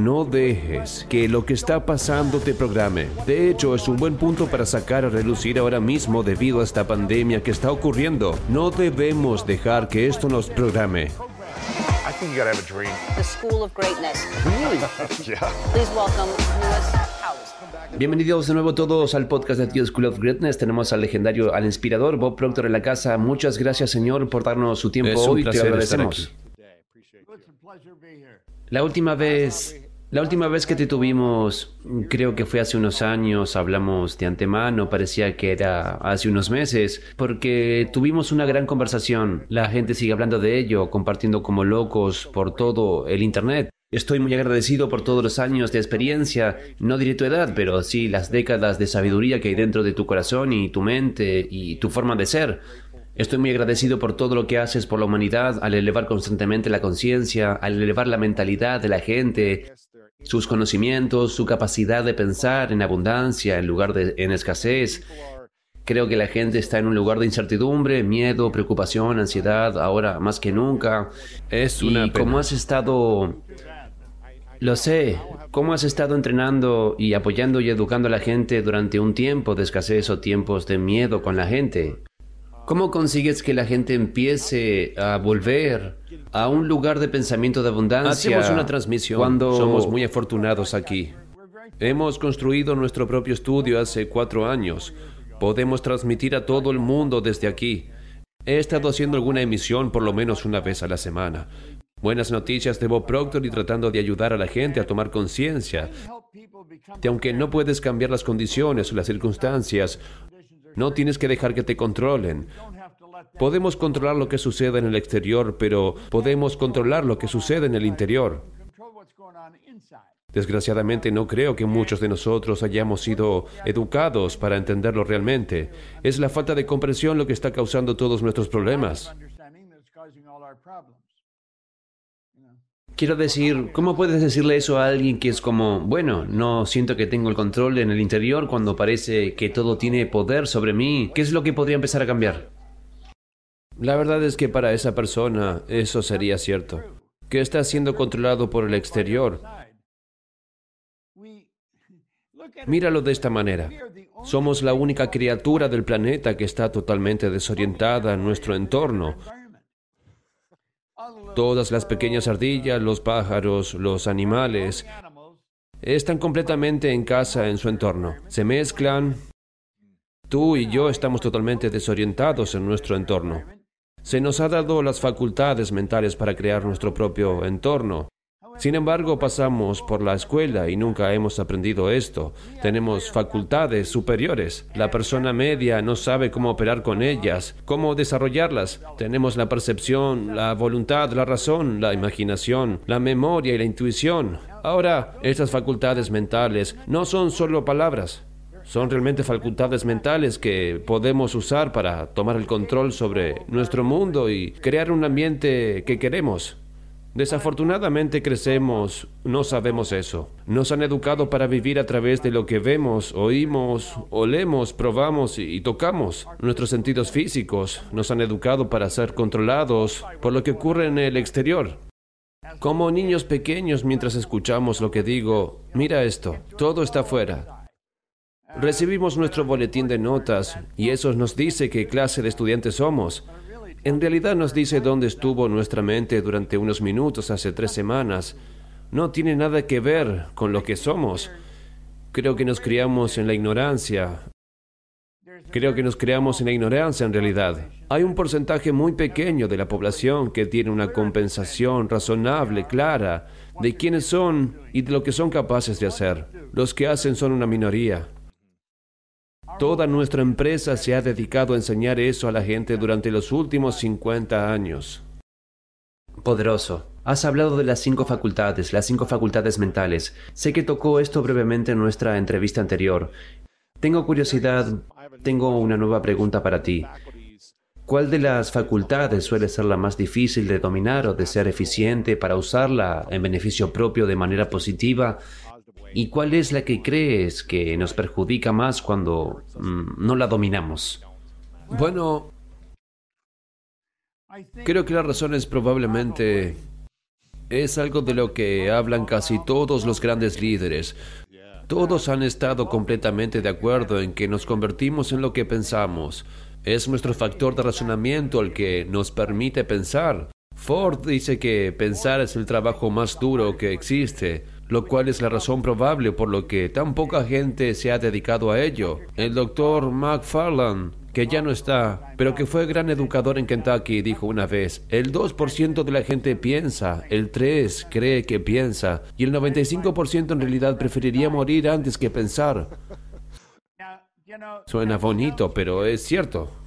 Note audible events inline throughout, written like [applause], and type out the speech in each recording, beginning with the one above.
No dejes que lo que está pasando te programe. De hecho, es un buen punto para sacar a relucir ahora mismo debido a esta pandemia que está ocurriendo. No debemos dejar que esto nos programe. I think you gotta have a dream. the School of Greatness. [laughs] Yeah. Please welcome Lewis Howes. Bienvenidos de nuevo todos al podcast de Tío School of Greatness. Tenemos al legendario, al inspirador Bob Proctor en la casa. Muchas gracias, señor, por darnos su tiempo Es un hoy. Te agradecemos. estar La última vez, la última vez que te tuvimos, creo que fue hace unos años, hablamos de antemano, parecía que era hace unos meses, porque tuvimos una gran conversación. La gente sigue hablando de ello, compartiendo como locos por todo el internet. Estoy muy agradecido por todos los años de experiencia, no diré tu edad, pero sí las décadas de sabiduría que hay dentro de tu corazón y tu mente y tu forma de ser. Estoy muy agradecido por todo lo que haces por la humanidad al elevar constantemente la conciencia, al elevar la mentalidad de la gente, sus conocimientos, su capacidad de pensar en abundancia en lugar de en escasez. Creo que la gente está en un lugar de incertidumbre, miedo, preocupación, ansiedad, ahora más que nunca. Es una y pena. como has estado lo sé. ¿Cómo has estado entrenando y apoyando y educando a la gente durante un tiempo de escasez o tiempos de miedo con la gente? ¿Cómo consigues que la gente empiece a volver a un lugar de pensamiento de abundancia? Hacemos una transmisión. Cuando Somos muy afortunados aquí. Hemos construido nuestro propio estudio hace cuatro años. Podemos transmitir a todo el mundo desde aquí. He estado haciendo alguna emisión por lo menos una vez a la semana. Buenas noticias de Bob Proctor y tratando de ayudar a la gente a tomar conciencia de aunque no puedes cambiar las condiciones o las circunstancias, no tienes que dejar que te controlen. Podemos controlar lo que sucede en el exterior, pero podemos controlar lo que sucede en el interior. Desgraciadamente no creo que muchos de nosotros hayamos sido educados para entenderlo realmente. Es la falta de comprensión lo que está causando todos nuestros problemas. Quiero decir, ¿cómo puedes decirle eso a alguien que es como, bueno, no siento que tengo el control en el interior cuando parece que todo tiene poder sobre mí? ¿Qué es lo que podría empezar a cambiar? La verdad es que para esa persona eso sería cierto, que está siendo controlado por el exterior. Míralo de esta manera. Somos la única criatura del planeta que está totalmente desorientada en nuestro entorno. Todas las pequeñas ardillas, los pájaros, los animales, están completamente en casa en su entorno. Se mezclan. Tú y yo estamos totalmente desorientados en nuestro entorno. Se nos ha dado las facultades mentales para crear nuestro propio entorno. Sin embargo, pasamos por la escuela y nunca hemos aprendido esto. Tenemos facultades superiores. La persona media no sabe cómo operar con ellas, cómo desarrollarlas. Tenemos la percepción, la voluntad, la razón, la imaginación, la memoria y la intuición. Ahora, estas facultades mentales no son solo palabras. Son realmente facultades mentales que podemos usar para tomar el control sobre nuestro mundo y crear un ambiente que queremos. Desafortunadamente crecemos, no sabemos eso. Nos han educado para vivir a través de lo que vemos, oímos, olemos, probamos y, tocamos. Nuestros sentidos físicos nos han educado para ser controlados por lo que ocurre en el exterior. Como niños pequeños mientras escuchamos lo que digo, mira esto, todo está afuera. Recibimos nuestro boletín de notas y eso nos dice qué clase de estudiantes somos. En realidad nos dice dónde estuvo nuestra mente durante unos minutos hace tres semanas. No tiene nada que ver con lo que somos. Creo que nos criamos en la ignorancia. Creo que nos creamos en la ignorancia en realidad. Hay un porcentaje muy pequeño de la población que tiene una compensación razonable, clara, de quiénes son y de lo que son capaces de hacer. Los que hacen son una minoría. Toda nuestra empresa se ha dedicado a enseñar eso a la gente durante los últimos 50 años. Poderoso. Has hablado de las cinco facultades, las cinco facultades mentales. Sé que tocó esto brevemente en nuestra entrevista anterior. Tengo curiosidad, tengo una nueva pregunta para ti. ¿Cuál de las facultades suele ser la más difícil de dominar o de ser eficiente para usarla en beneficio propio de manera positiva? ¿Y cuál es la que crees que nos perjudica más cuando mm, no la dominamos? Bueno, creo que la razón es probablemente Es algo de lo que hablan casi todos los grandes líderes. Todos han estado completamente de acuerdo en que nos convertimos en lo que pensamos. Es nuestro factor de razonamiento el que nos permite pensar. Ford dice que pensar es el trabajo más duro que existe, lo cual es la razón probable por lo que tan poca gente se ha dedicado a ello. El doctor McFarland, que ya no está, pero que fue gran educador en Kentucky, dijo una vez, el 2% de la gente piensa, el 3% cree que piensa, y el 95% en realidad preferiría morir antes que pensar. Suena bonito, pero es cierto.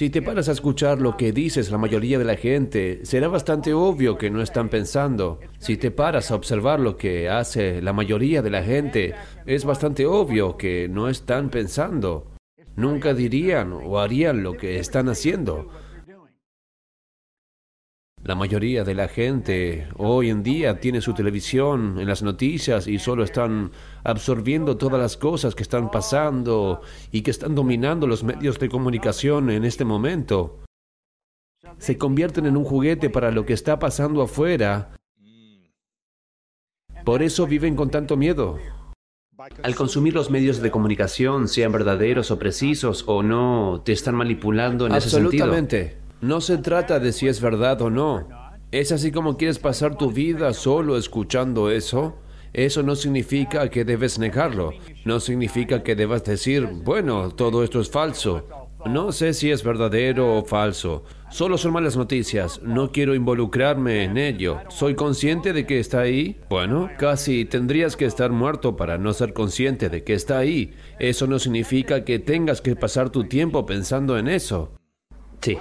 Si te paras a escuchar lo que dices la mayoría de la gente, será bastante obvio que no están pensando. Si te paras a observar lo que hace la mayoría de la gente, es bastante obvio que no están pensando. Nunca dirían o harían lo que están haciendo. La mayoría de la gente hoy en día tiene su televisión en las noticias y solo están absorbiendo todas las cosas que están pasando y que están dominando los medios de comunicación en este momento. Se convierten en un juguete para lo que está pasando afuera. Por eso viven con tanto miedo. Al consumir los medios de comunicación, sean verdaderos o precisos o no, te están manipulando en ese sentido. Absolutamente. No se trata de si es verdad o no. ¿Es así como quieres pasar tu vida solo escuchando eso? Eso no significa que debes negarlo. No significa que debas decir, bueno, todo esto es falso. No sé si es verdadero o falso. Solo son malas noticias. No quiero involucrarme en ello. ¿Soy consciente de que está ahí? Bueno, casi tendrías que estar muerto para no ser consciente de que está ahí. Eso no significa que tengas que pasar tu tiempo pensando en eso. Sí.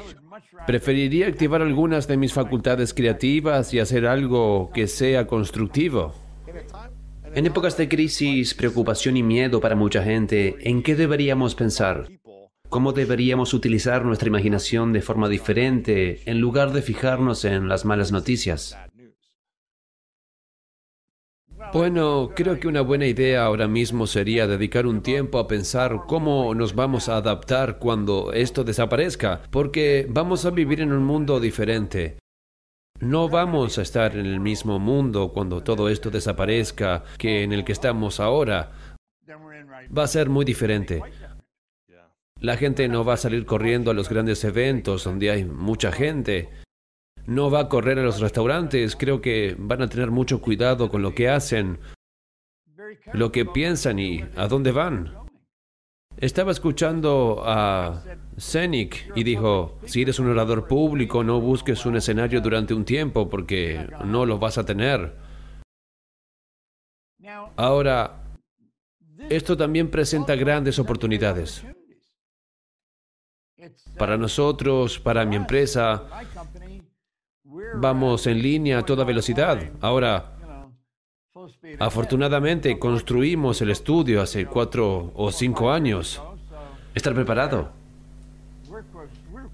Preferiría activar algunas de mis facultades creativas y hacer algo que sea constructivo. En épocas de crisis, preocupación y miedo para mucha gente, ¿en qué deberíamos pensar? ¿Cómo deberíamos utilizar nuestra imaginación de forma diferente en lugar de fijarnos en las malas noticias? Bueno, creo que una buena idea ahora mismo sería dedicar un tiempo a pensar cómo nos vamos a adaptar cuando esto desaparezca, porque vamos a vivir en un mundo diferente. No vamos a estar en el mismo mundo cuando todo esto desaparezca que en el que estamos ahora. Va a ser muy diferente. La gente no va a salir corriendo a los grandes eventos donde hay mucha gente no va a correr a los restaurantes. Creo que van a tener mucho cuidado con lo que hacen, lo que piensan y a dónde van. Estaba escuchando a Zenik y dijo, si eres un orador público, no busques un escenario durante un tiempo porque no lo vas a tener. Ahora, esto también presenta grandes oportunidades. Para nosotros, para mi empresa, vamos en línea a toda velocidad. Ahora, afortunadamente construimos el estudio hace cuatro o cinco años. Estar preparado.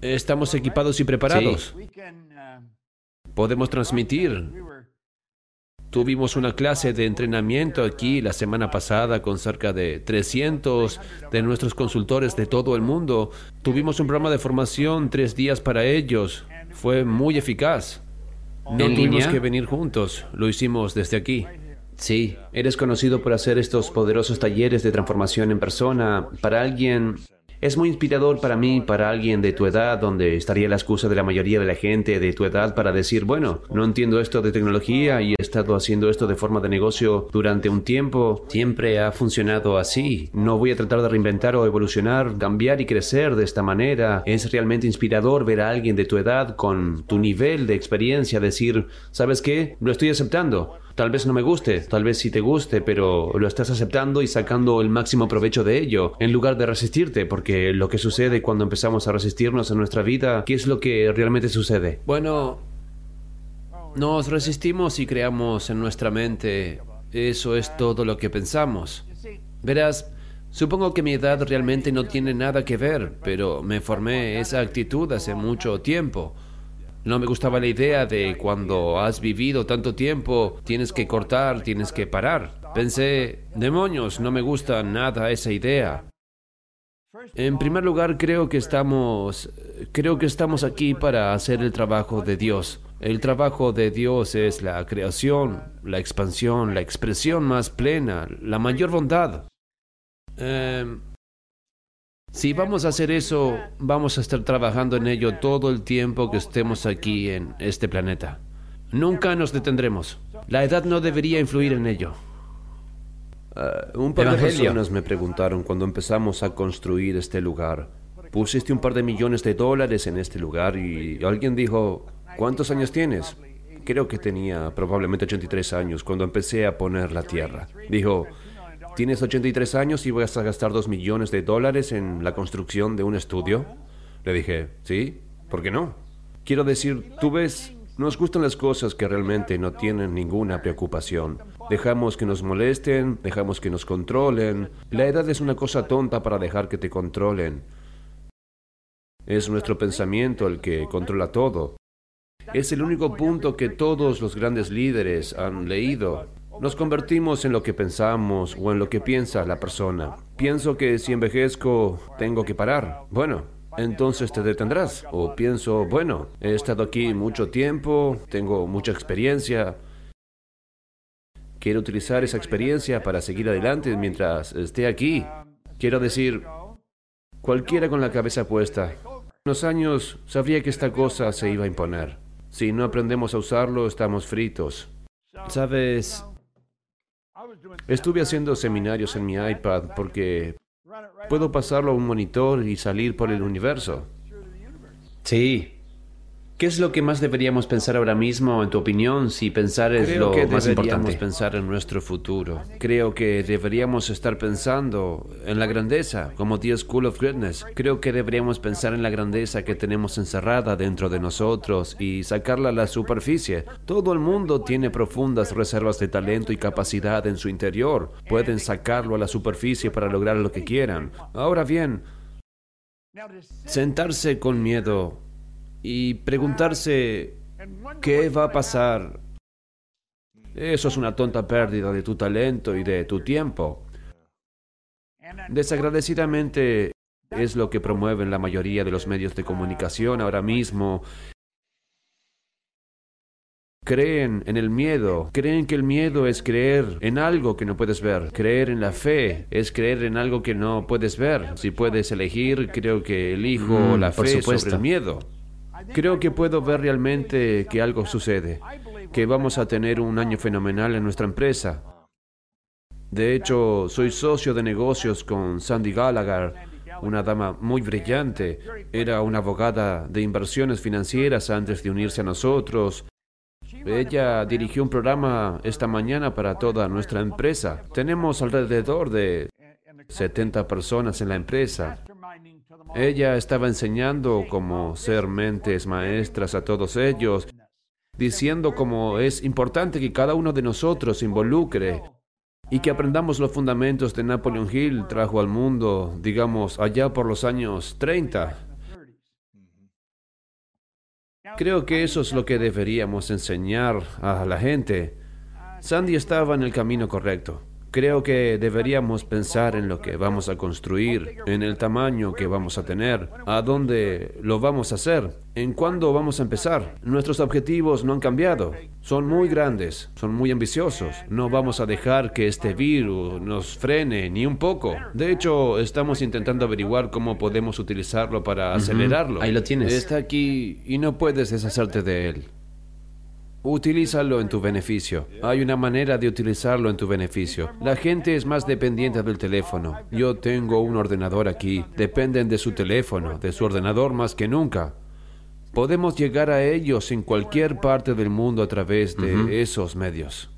Estamos equipados y preparados. Podemos transmitir. Tuvimos una clase de entrenamiento aquí la semana pasada con cerca de 300 de nuestros consultores de todo el mundo. Tuvimos un programa de formación tres días para ellos. Fue muy eficaz. No tuvimos que venir juntos, lo hicimos desde aquí. Sí, eres conocido por hacer estos poderosos talleres de transformación en persona. Para alguien es muy inspirador para mí, para alguien de tu edad, donde estaría la excusa de la mayoría de la gente de tu edad para decir, bueno, no entiendo esto de tecnología y he estado haciendo esto de forma de negocio durante un tiempo. Siempre ha funcionado así. No voy a tratar de reinventar o evolucionar, cambiar y crecer de esta manera. Es realmente inspirador ver a alguien de tu edad con tu nivel de experiencia decir, ¿sabes qué? Lo estoy aceptando. Tal vez no me guste, tal vez sí te guste, pero lo estás aceptando y sacando el máximo provecho de ello, en lugar de resistirte, porque lo que sucede cuando empezamos a resistirnos en nuestra vida, ¿qué es lo que realmente sucede? Bueno, nos resistimos y creamos en nuestra mente, eso es todo lo que pensamos. Verás, supongo que mi edad realmente no tiene nada que ver, pero me formé esa actitud hace mucho tiempo. No me gustaba la idea de cuando has vivido tanto tiempo, tienes que cortar, tienes que parar. Pensé, demonios, no me gusta nada esa idea. En primer lugar, creo que estamos creo que estamos aquí para hacer el trabajo de Dios. El trabajo de Dios es la creación, la expansión, la expresión más plena, la mayor bondad. Em, si vamos a hacer eso, vamos a estar trabajando en ello todo el tiempo que estemos aquí en este planeta. Nunca nos detendremos. La edad no debería influir en ello. Ah, un par de personas me preguntaron cuando empezamos a construir este lugar. Pusiste un par de millones de dólares en este lugar y alguien dijo, ¿cuántos años tienes? Creo que tenía probablemente 83 años cuando empecé a poner la tierra. Dijo, ¿tienes 83 años y vas a gastar 2 millones de dólares en la construcción de un estudio? Le dije, sí, ¿por qué no? Quiero decir, tú ves, nos gustan las cosas que realmente no tienen ninguna preocupación. Dejamos que nos molesten, dejamos que nos controlen. La edad es una cosa tonta para dejar que te controlen. Es nuestro pensamiento el que controla todo. Es el único punto que todos los grandes líderes han leído. Nos convertimos en lo que pensamos o en lo que piensa la persona. Pienso que si envejezco tengo que parar. Bueno, entonces te detendrás. O pienso, bueno, he estado aquí mucho tiempo, tengo mucha experiencia. Quiero utilizar esa experiencia para seguir adelante mientras esté aquí. Quiero decir, cualquiera con la cabeza puesta. En los años sabría que esta cosa se iba a imponer. Si no aprendemos a usarlo, estamos fritos. Sabes, estuve haciendo seminarios en mi iPad porque puedo pasarlo a un monitor y salir por el universo. Sí. ¿Qué es lo que más deberíamos pensar ahora mismo, en tu opinión, si pensar es Creo lo que más importante? pensar en nuestro futuro. Creo que deberíamos estar pensando en la grandeza, como The School of Greatness. Creo que deberíamos pensar en la grandeza que tenemos encerrada dentro de nosotros y sacarla a la superficie. Todo el mundo tiene profundas reservas de talento y capacidad en su interior. Pueden sacarlo a la superficie para lograr lo que quieran. Ahora bien, sentarse con miedo y preguntarse qué va a pasar. Eso es una tonta pérdida de tu talento y de tu tiempo. Desagradecidamente es lo que promueven la mayoría de los medios de comunicación ahora mismo. Creen en el miedo, creen que el miedo es creer en algo que no puedes ver. Creer en la fe es creer en algo que no puedes ver. Si puedes elegir, creo que elijo Mm, la por fe supuesto. sobre el miedo. Creo que puedo ver realmente que algo sucede, que vamos a tener un año fenomenal en nuestra empresa. De hecho, soy socio de negocios con Sandy Gallagher, una dama muy brillante. Era una abogada de inversiones financieras antes de unirse a nosotros. Ella dirigió un programa esta mañana para toda nuestra empresa. Tenemos alrededor de 70 personas en la empresa. Ella estaba enseñando cómo ser mentes maestras a todos ellos, diciendo cómo es importante que cada uno de nosotros se involucre y que aprendamos los fundamentos de Napoleon Hill trajo al mundo, digamos, allá por los años 30. Creo que eso es lo que deberíamos enseñar a la gente. Sandy estaba en el camino correcto. Creo que deberíamos pensar en lo que vamos a construir, en el tamaño que vamos a tener, a dónde lo vamos a hacer, en cuándo vamos a empezar. Nuestros objetivos no han cambiado. Son muy grandes, son muy ambiciosos. No vamos a dejar que este virus nos frene ni un poco. De hecho, estamos intentando averiguar cómo podemos utilizarlo para acelerarlo. Ahí lo tienes. Está aquí y no puedes deshacerte de él. Utilízalo en tu beneficio. Hay una manera de utilizarlo en tu beneficio. La gente es más dependiente del teléfono. Yo tengo un ordenador aquí. Dependen de su teléfono, de su ordenador más que nunca. Podemos llegar a ellos en cualquier parte del mundo a través de esos medios.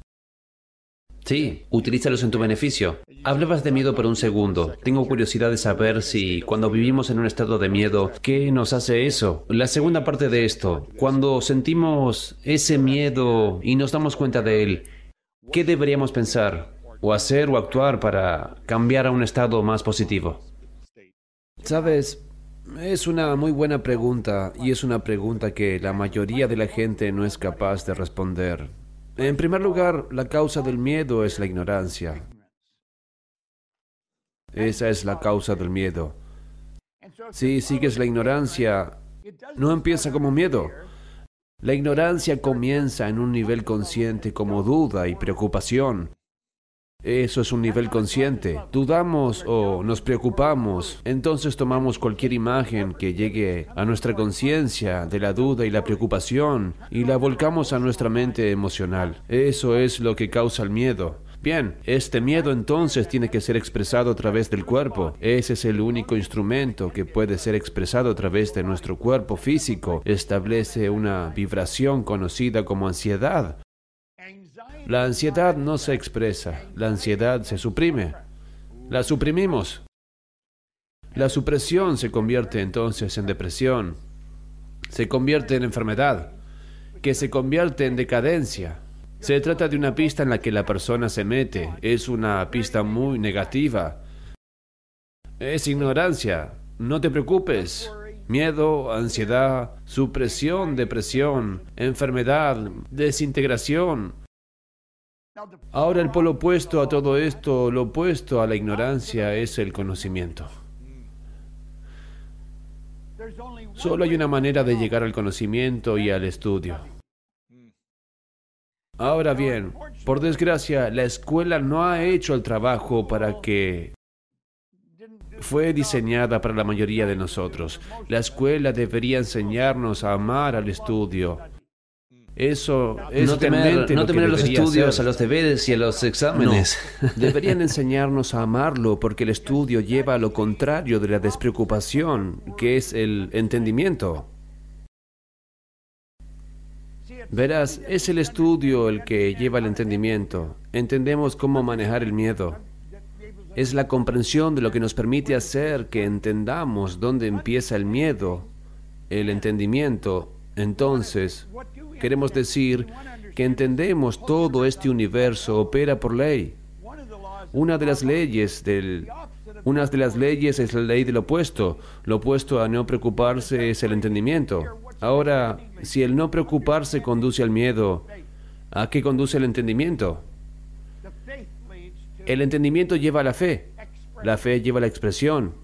Sí, utilízalos en tu beneficio. Hablabas de miedo por un segundo. Tengo curiosidad de saber si cuando vivimos en un estado de miedo, ¿qué nos hace eso? La segunda parte de esto, cuando sentimos ese miedo y nos damos cuenta de él, ¿qué deberíamos pensar o hacer o actuar para cambiar a un estado más positivo? Sabes, es una muy buena pregunta y es una pregunta que la mayoría de la gente no es capaz de responder. En primer lugar, la causa del miedo es la ignorancia. Esa es la causa del miedo. Si sigues la ignorancia, no empieza como miedo. La ignorancia comienza en un nivel consciente como duda y preocupación. Eso es un nivel consciente. Dudamos o nos preocupamos, entonces tomamos cualquier imagen que llegue a nuestra conciencia de la duda y la preocupación y la volcamos a nuestra mente emocional. Eso es lo que causa el miedo. Bien, este miedo entonces tiene que ser expresado a través del cuerpo. Ese es el único instrumento que puede ser expresado a través de nuestro cuerpo físico. Establece una vibración conocida como ansiedad. La ansiedad no se expresa, la ansiedad se suprime. La suprimimos. La supresión se convierte entonces en depresión, se convierte en enfermedad, que se convierte en decadencia, se trata de una pista en la que la persona se mete. Es una pista muy negativa. Es ignorancia. No te preocupes. Miedo, ansiedad, supresión, depresión, enfermedad, desintegración. Ahora el polo opuesto a todo esto, lo opuesto a la ignorancia, es el conocimiento. Solo hay una manera de llegar al conocimiento y al estudio. Ahora bien, por desgracia, la escuela no ha hecho el trabajo para que fue diseñada para la mayoría de nosotros. La escuela debería enseñarnos a amar al estudio. Eso es no temer, no temer los estudios, a los deberes y a los exámenes. Deberían enseñarnos a amarlo porque el estudio lleva a lo contrario de la despreocupación, que es el entendimiento. Verás, es el estudio el que lleva al entendimiento. Entendemos cómo manejar el miedo. Es la comprensión de lo que nos permite hacer que entendamos dónde empieza el miedo, el entendimiento. Entonces, queremos decir que entendemos todo este universo opera por ley. Una de las leyes del una de las leyes es la ley del opuesto. Lo opuesto a no preocuparse es el entendimiento. Ahora, si el no preocuparse conduce al miedo, ¿a qué conduce el entendimiento? El entendimiento lleva a la fe, la fe lleva a la expresión,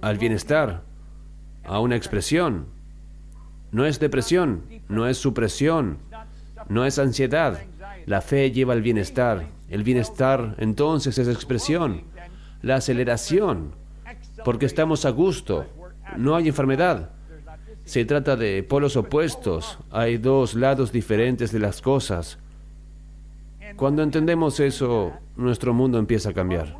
al bienestar, a una expresión. No es depresión, no es supresión, no es ansiedad. La fe lleva al bienestar. El bienestar entonces es expresión, la aceleración, porque estamos a gusto, no hay enfermedad. Se trata de polos opuestos, hay dos lados diferentes de las cosas. Cuando entendemos eso, nuestro mundo empieza a cambiar.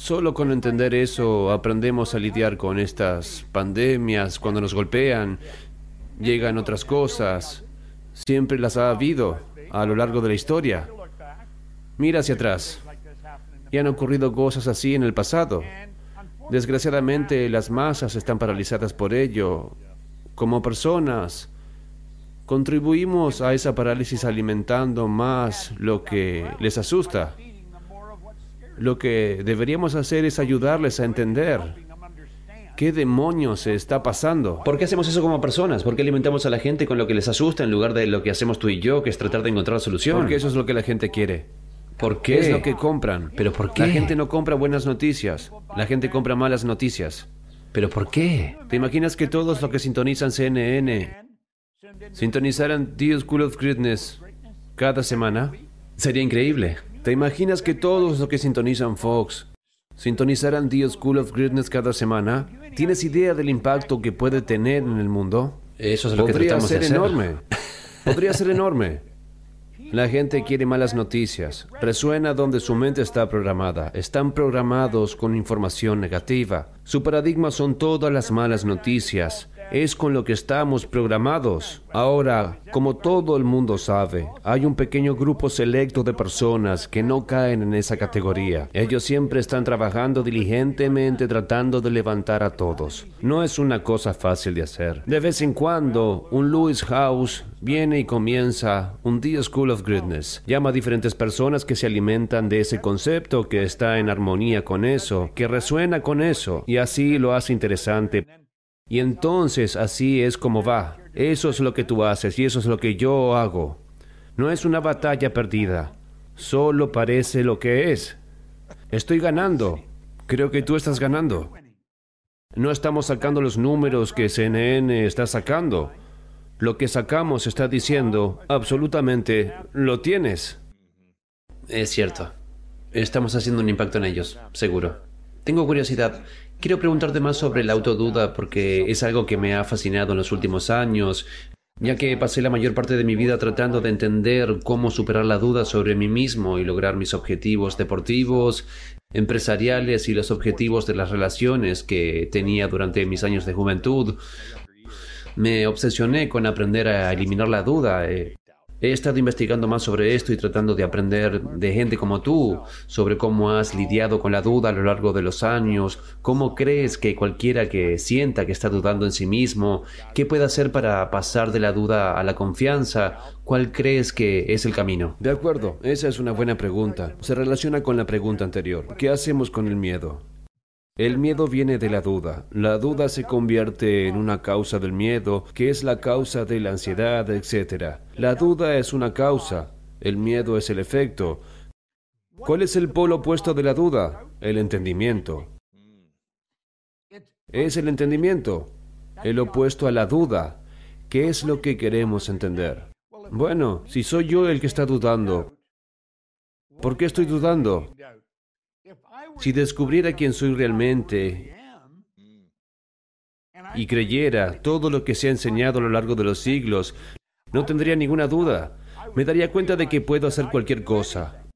Solo con entender eso aprendemos a lidiar con estas pandemias, cuando nos golpean, llegan otras cosas. Siempre las ha habido a lo largo de la historia. Mira hacia atrás. Y han ocurrido cosas así en el pasado. Desgraciadamente las masas están paralizadas por ello. Como personas, contribuimos a esa parálisis alimentando más lo que les asusta. Lo que deberíamos hacer es ayudarles a entender qué demonios se está pasando. ¿Por qué hacemos eso como personas? ¿Por qué alimentamos a la gente con lo que les asusta en lugar de lo que hacemos tú y yo, que es tratar de encontrar la solución? Porque eso es lo que la gente quiere. ¿Por qué? Es lo que compran. ¿Pero por qué? La gente no compra buenas noticias. La gente compra malas noticias. ¿Pero por qué? ¿Te imaginas que todos los que sintonizan CNN sintonizaran The School of Greatness cada semana? Sería increíble. ¿Te imaginas que todos los que sintonizan Fox sintonizaran The School of Greatness cada semana? ¿Tienes idea del impacto que puede tener en el mundo? Eso es lo que tratamos ser de hacer. enorme. [laughs] Podría ser enorme. La gente quiere malas noticias. Resuena donde su mente está programada. Están programados con información negativa. Su paradigma son todas las malas noticias. Es con lo que estamos programados. Ahora, como todo el mundo sabe, hay un pequeño grupo selecto de personas que no caen en esa categoría. Ellos siempre están trabajando diligentemente tratando de levantar a todos. No es una cosa fácil de hacer. De vez en cuando, un Lewis House viene y comienza un The School of Greatness. Llama a diferentes personas que se alimentan de ese concepto, que está en armonía con eso, que resuena con eso, y así lo hace interesante. Y entonces así es como va. Eso es lo que tú haces y eso es lo que yo hago. No es una batalla perdida. Solo parece lo que es. Estoy ganando. Creo que tú estás ganando. No estamos sacando los números que CNN está sacando. Lo que sacamos está diciendo, absolutamente, lo tienes. Es cierto. Estamos haciendo un impacto en ellos, seguro. Tengo curiosidad. Quiero preguntarte más sobre la autoduda porque es algo que me ha fascinado en los últimos años, ya que pasé la mayor parte de mi vida tratando de entender cómo superar la duda sobre mí mismo y lograr mis objetivos deportivos, empresariales y los objetivos de las relaciones que tenía durante mis años de juventud. Me obsesioné con aprender a eliminar la duda. Eh, He estado investigando más sobre esto y tratando de aprender de gente como tú, sobre cómo has lidiado con la duda a lo largo de los años, cómo crees que cualquiera que sienta que está dudando en sí mismo, qué puede hacer para pasar de la duda a la confianza, cuál crees que es el camino. De acuerdo, esa es una buena pregunta. Se relaciona con la pregunta anterior. ¿Qué hacemos con el miedo? El miedo viene de la duda. La duda se convierte en una causa del miedo, que es la causa de la ansiedad, etc. La duda es una causa, el miedo es el efecto. ¿Cuál es el polo opuesto de la duda? El entendimiento. Es el entendimiento, el opuesto a la duda. ¿Qué es lo que queremos entender? Bueno, si soy yo el que está dudando, ¿por qué estoy dudando? Si descubriera quién soy realmente y creyera todo lo que se ha enseñado a lo largo de los siglos, no tendría ninguna duda. Me daría cuenta de que puedo hacer cualquier cosa.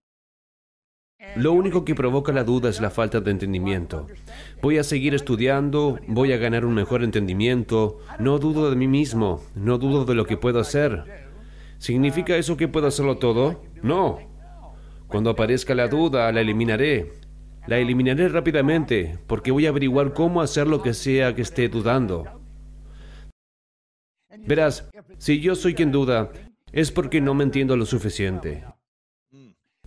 Lo único que provoca la duda es la falta de entendimiento. Voy a seguir estudiando, voy a ganar un mejor entendimiento, no dudo de mí mismo, no dudo de lo que puedo hacer. ¿Significa eso que puedo hacerlo todo? No. Cuando aparezca la duda, la eliminaré. La eliminaré rápidamente porque voy a averiguar cómo hacer lo que sea que esté dudando. Verás, si yo soy quien duda, es porque no me entiendo lo suficiente.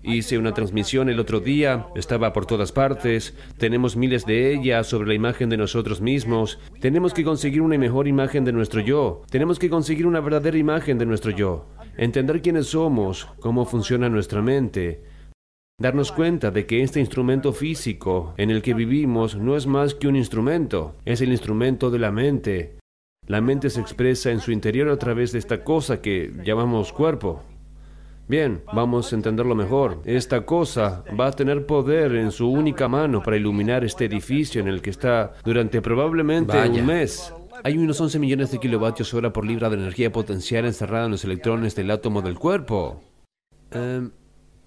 Hice una transmisión el otro día, estaba por todas partes, tenemos miles de ellas sobre la imagen de nosotros mismos, tenemos que conseguir una mejor imagen de nuestro yo, tenemos que conseguir una verdadera imagen de nuestro yo, entender quiénes somos, cómo funciona nuestra mente, Darnos cuenta de que este instrumento físico en el que vivimos no es más que un instrumento, es el instrumento de la mente. La mente se expresa en su interior a través de esta cosa que llamamos cuerpo. Bien, vamos a entenderlo mejor. Esta cosa va a tener poder en su única mano para iluminar este edificio en el que está durante probablemente un mes. Hay unos 11 millones de kilovatios hora por libra de energía potencial encerrada en los electrones del átomo del cuerpo. Em,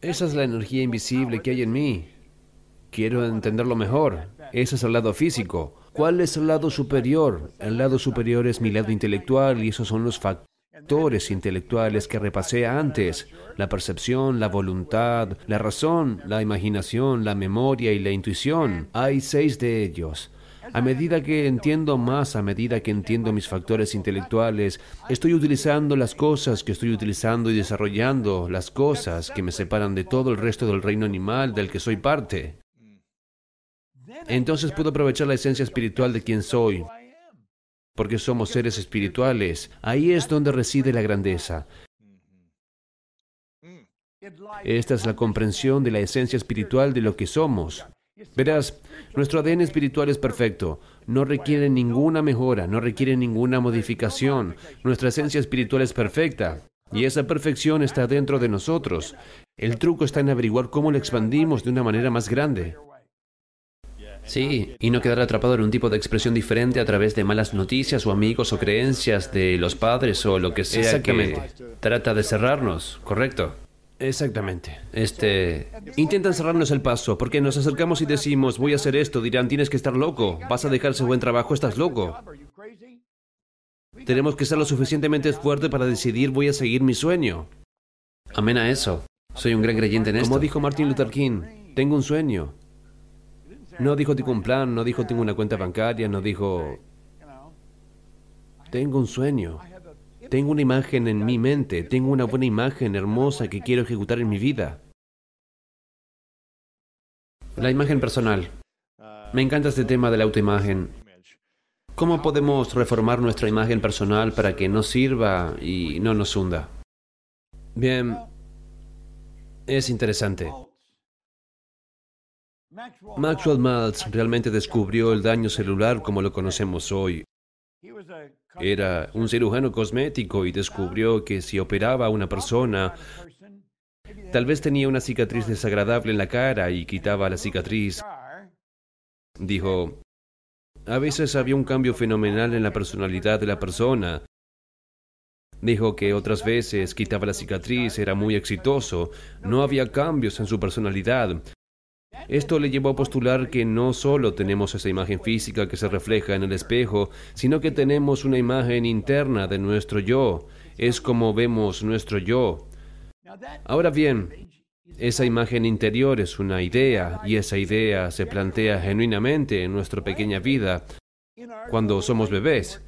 esa es la energía invisible que hay en mí. Quiero entenderlo mejor. Ese es el lado físico. ¿Cuál es el lado superior? El lado superior es mi lado intelectual y esos son los factores intelectuales que repasé antes. La percepción, la voluntad, la razón, la imaginación, la memoria y la intuición. Hay seis de ellos. A medida que entiendo más, a medida que entiendo mis factores intelectuales, estoy utilizando las cosas que estoy utilizando y desarrollando las cosas que me separan de todo el resto del reino animal del que soy parte. Entonces puedo aprovechar la esencia espiritual de quien soy, porque somos seres espirituales. Ahí es donde reside la grandeza. Esta es la comprensión de la esencia espiritual de lo que somos. Verás, nuestro ADN espiritual es perfecto, no requiere ninguna mejora, no requiere ninguna modificación. Nuestra esencia espiritual es perfecta y esa perfección está dentro de nosotros. El truco está en averiguar cómo la expandimos de una manera más grande. Sí, y no quedar atrapado en un tipo de expresión diferente a través de malas noticias o amigos o creencias de los padres o lo que sea que trata de cerrarnos, ¿correcto? Exactamente. Este... Intentan cerrarnos el paso, porque nos acercamos y decimos, voy a hacer esto, dirán, tienes que estar loco, vas a dejar ese buen trabajo, estás loco. Tenemos que ser lo suficientemente fuerte para decidir, voy a seguir mi sueño. Amén a eso. Soy un gran creyente en esto. Como dijo Martin Luther King, tengo un sueño. No dijo tengo un plan, no dijo tengo una cuenta bancaria, no dijo... Tengo un sueño. Tengo una imagen en mi mente, tengo una buena imagen hermosa que quiero ejecutar en mi vida. La imagen personal. Me encanta este tema de la autoimagen. ¿Cómo podemos reformar nuestra imagen personal para que nos sirva y no nos hunda? Bien, es interesante. Maxwell Maltz realmente descubrió el daño celular como lo conocemos hoy. Era un cirujano cosmético y descubrió que si operaba a una persona, tal vez tenía una cicatriz desagradable en la cara y quitaba la cicatriz. Dijo, a veces había un cambio fenomenal en la personalidad de la persona. Dijo que otras veces quitaba la cicatriz, era muy exitoso, no había cambios en su personalidad. Esto le llevó a postular que no solo tenemos esa imagen física que se refleja en el espejo, sino que tenemos una imagen interna de nuestro yo. Es como vemos nuestro yo. Ahora bien, esa imagen interior es una idea y esa idea se plantea genuinamente en nuestra pequeña vida cuando somos bebés.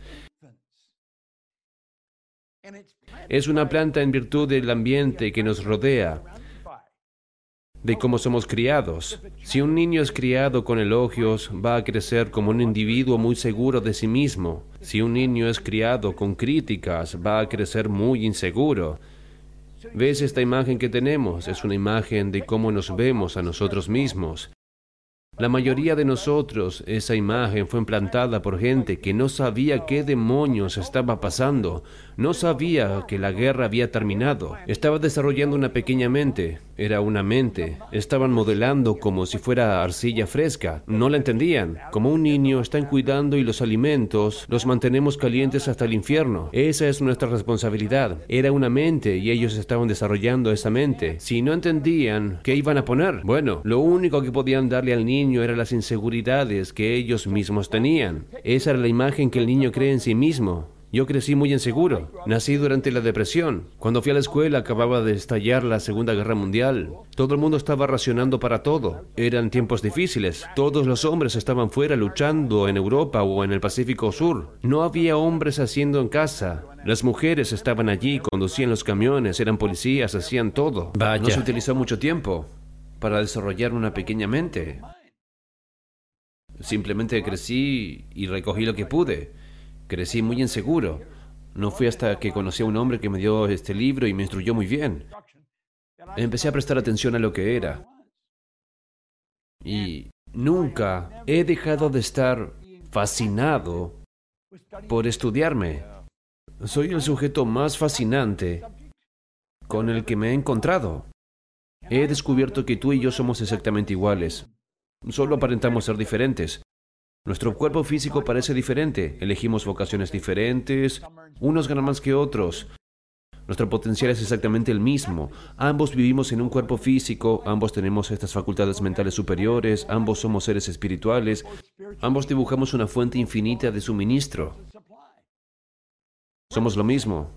Es una planta en virtud del ambiente que nos rodea de cómo somos criados. Si un niño es criado con elogios, va a crecer como un individuo muy seguro de sí mismo. Si un niño es criado con críticas, va a crecer muy inseguro. ¿Ves esta imagen que tenemos? Es una imagen de cómo nos vemos a nosotros mismos. La mayoría de nosotros, esa imagen fue implantada por gente que no sabía qué demonios estaba pasando, no sabía que la guerra había terminado, estaba desarrollando una pequeña mente, era una mente, estaban modelando como si fuera arcilla fresca, no la entendían, como un niño están cuidando y los alimentos los mantenemos calientes hasta el infierno, esa es nuestra responsabilidad, era una mente y ellos estaban desarrollando esa mente, si no entendían, ¿qué iban a poner? Bueno, lo único que podían darle al niño eran las inseguridades que ellos mismos tenían. Esa era la imagen que el niño cree en sí mismo. Yo crecí muy inseguro. Nací durante la depresión. Cuando fui a la escuela acababa de estallar la Segunda Guerra Mundial. Todo el mundo estaba racionando para todo. Eran tiempos difíciles. Todos los hombres estaban fuera luchando en Europa o en el Pacífico Sur. No había hombres haciendo en casa. Las mujeres estaban allí, conducían los camiones, eran policías, hacían todo. No se utilizó mucho tiempo para desarrollar una pequeña mente. Simplemente crecí y recogí lo que pude. Crecí muy inseguro. No fui hasta que conocí a un hombre que me dio este libro y me instruyó muy bien. Empecé a prestar atención a lo que era. Y nunca he dejado de estar fascinado por estudiarme. Soy el sujeto más fascinante con el que me he encontrado. He descubierto que tú y yo somos exactamente iguales. Solo aparentamos ser diferentes. Nuestro cuerpo físico parece diferente, elegimos vocaciones diferentes, unos ganan más que otros. Nuestro potencial es exactamente el mismo. Ambos vivimos en un cuerpo físico, ambos tenemos estas facultades mentales superiores, ambos somos seres espirituales, ambos dibujamos una fuente infinita de suministro. Somos lo mismo.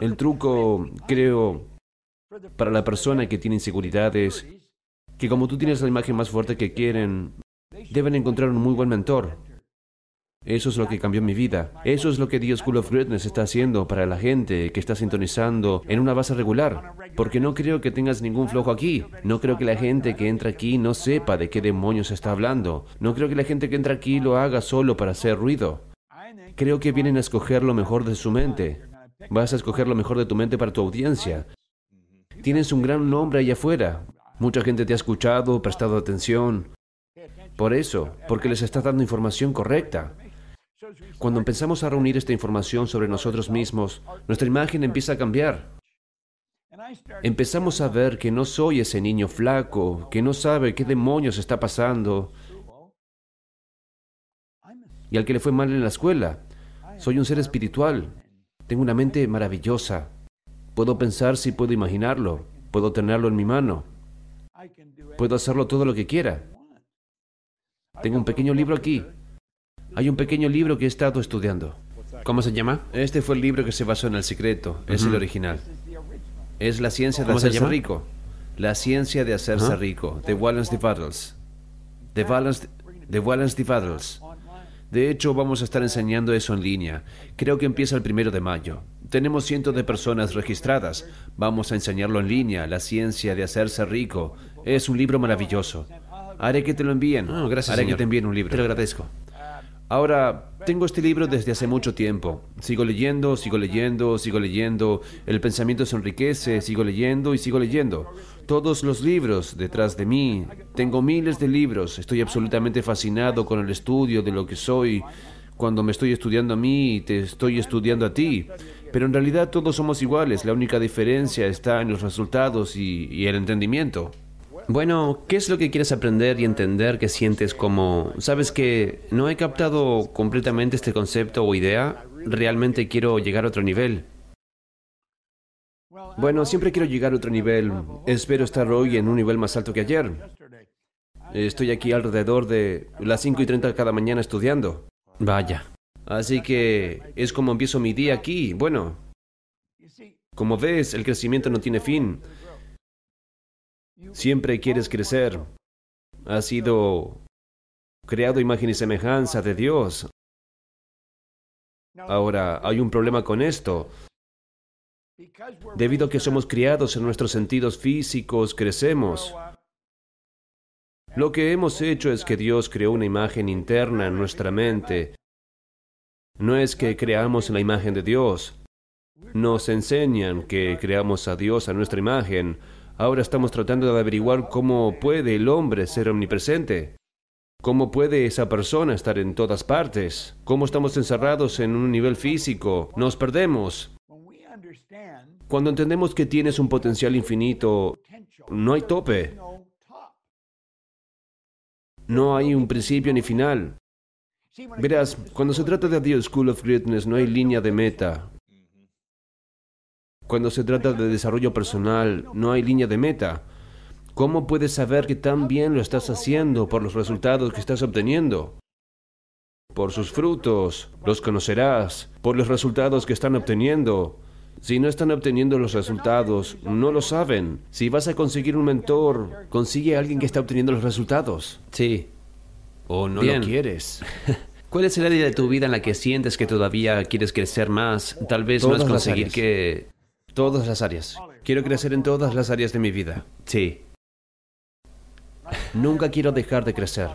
El truco, creo, para la persona que tiene inseguridades que como tú tienes la imagen más fuerte que quieren, deben encontrar un muy buen mentor. Eso es lo que cambió mi vida. Eso es lo que Dios School of Greatness está haciendo para la gente que está sintonizando en una base regular. Porque no creo que tengas ningún flojo aquí. No creo que la gente que entra aquí no sepa de qué demonios está hablando. No creo que la gente que entra aquí lo haga solo para hacer ruido. Creo que vienen a escoger lo mejor de su mente. Vas a escoger lo mejor de tu mente para tu audiencia. Tienes un gran nombre allá afuera. Mucha gente te ha escuchado, prestado atención. Por eso, porque les estás dando información correcta. Cuando empezamos a reunir esta información sobre nosotros mismos, nuestra imagen empieza a cambiar. Empezamos a ver que no soy ese niño flaco, que no sabe qué demonios está pasando, y al que le fue mal en la escuela. Soy un ser espiritual. Tengo una mente maravillosa. Puedo pensar si puedo imaginarlo. Puedo tenerlo en mi mano. Puedo hacerlo todo lo que quiera. Tengo un pequeño libro aquí. Hay un pequeño libro que he estado estudiando. ¿Cómo se llama? Este fue el libro que se basó en el secreto. Es el original. Es la ciencia de hacerse rico. La ciencia de hacerse rico. The Wallace Divaddles. The Wallace, The Wallace Divaddles. De hecho, vamos a estar enseñando eso en línea. Creo que empieza el primero de mayo. Tenemos cientos de personas registradas. Vamos a enseñarlo en línea, la ciencia de hacerse rico. Es un libro maravilloso. Haré que te lo envíen. Oh, gracias, Haré que te envíen un libro. Te lo agradezco. Ahora, tengo este libro desde hace mucho tiempo. Sigo leyendo, sigo leyendo, sigo leyendo. El pensamiento se enriquece, sigo leyendo y sigo leyendo. todos los libros detrás de mí. Tengo miles de libros. Estoy absolutamente fascinado con el estudio de lo que soy. Cuando me estoy estudiando a mí y te estoy estudiando a ti. Pero en realidad todos somos iguales. La única diferencia está en los resultados y, y el entendimiento. Bueno, ¿qué es lo que quieres aprender y entender que sientes como... Sabes que no he captado completamente este concepto o idea? Realmente quiero llegar a otro nivel. Bueno, siempre quiero llegar a otro nivel. Espero estar hoy en un nivel más alto que ayer. Estoy aquí alrededor de las 5 y 30 cada mañana estudiando. Vaya. Así que es como empiezo mi día aquí. Bueno, como ves, el crecimiento no tiene fin. Siempre quieres crecer. Has sido creado imagen y semejanza de Dios. Ahora, hay un problema con esto. Debido a que somos criados en nuestros sentidos físicos, crecemos. Lo que hemos hecho es que Dios creó una imagen interna en nuestra mente. No es que creamos la imagen de Dios. Nos enseñan que creamos a Dios a nuestra imagen. Ahora estamos tratando de averiguar cómo puede el hombre ser omnipresente. ¿Cómo puede esa persona estar en todas partes? ¿Cómo estamos encerrados en un nivel físico? Nos perdemos. Cuando entendemos que tienes un potencial infinito, no hay tope. No hay un principio ni final. Verás, cuando se trata de The School of Greatness no hay línea de meta. Cuando se trata de desarrollo personal no hay línea de meta. ¿Cómo puedes saber que tan bien lo estás haciendo por los resultados que estás obteniendo? Por sus frutos, los conocerás, por los resultados que están obteniendo. Si no están obteniendo los resultados, no lo saben. Si vas a conseguir un mentor, consigue a alguien que está obteniendo los resultados. Sí. O no Bien. lo quieres. [laughs] ¿Cuál es el área de tu vida en la que sientes que todavía quieres crecer más? Tal vez no Todas es las conseguir que... Todas las áreas. Quiero crecer en todas las áreas de mi vida. Sí, Nunca quiero dejar de crecer.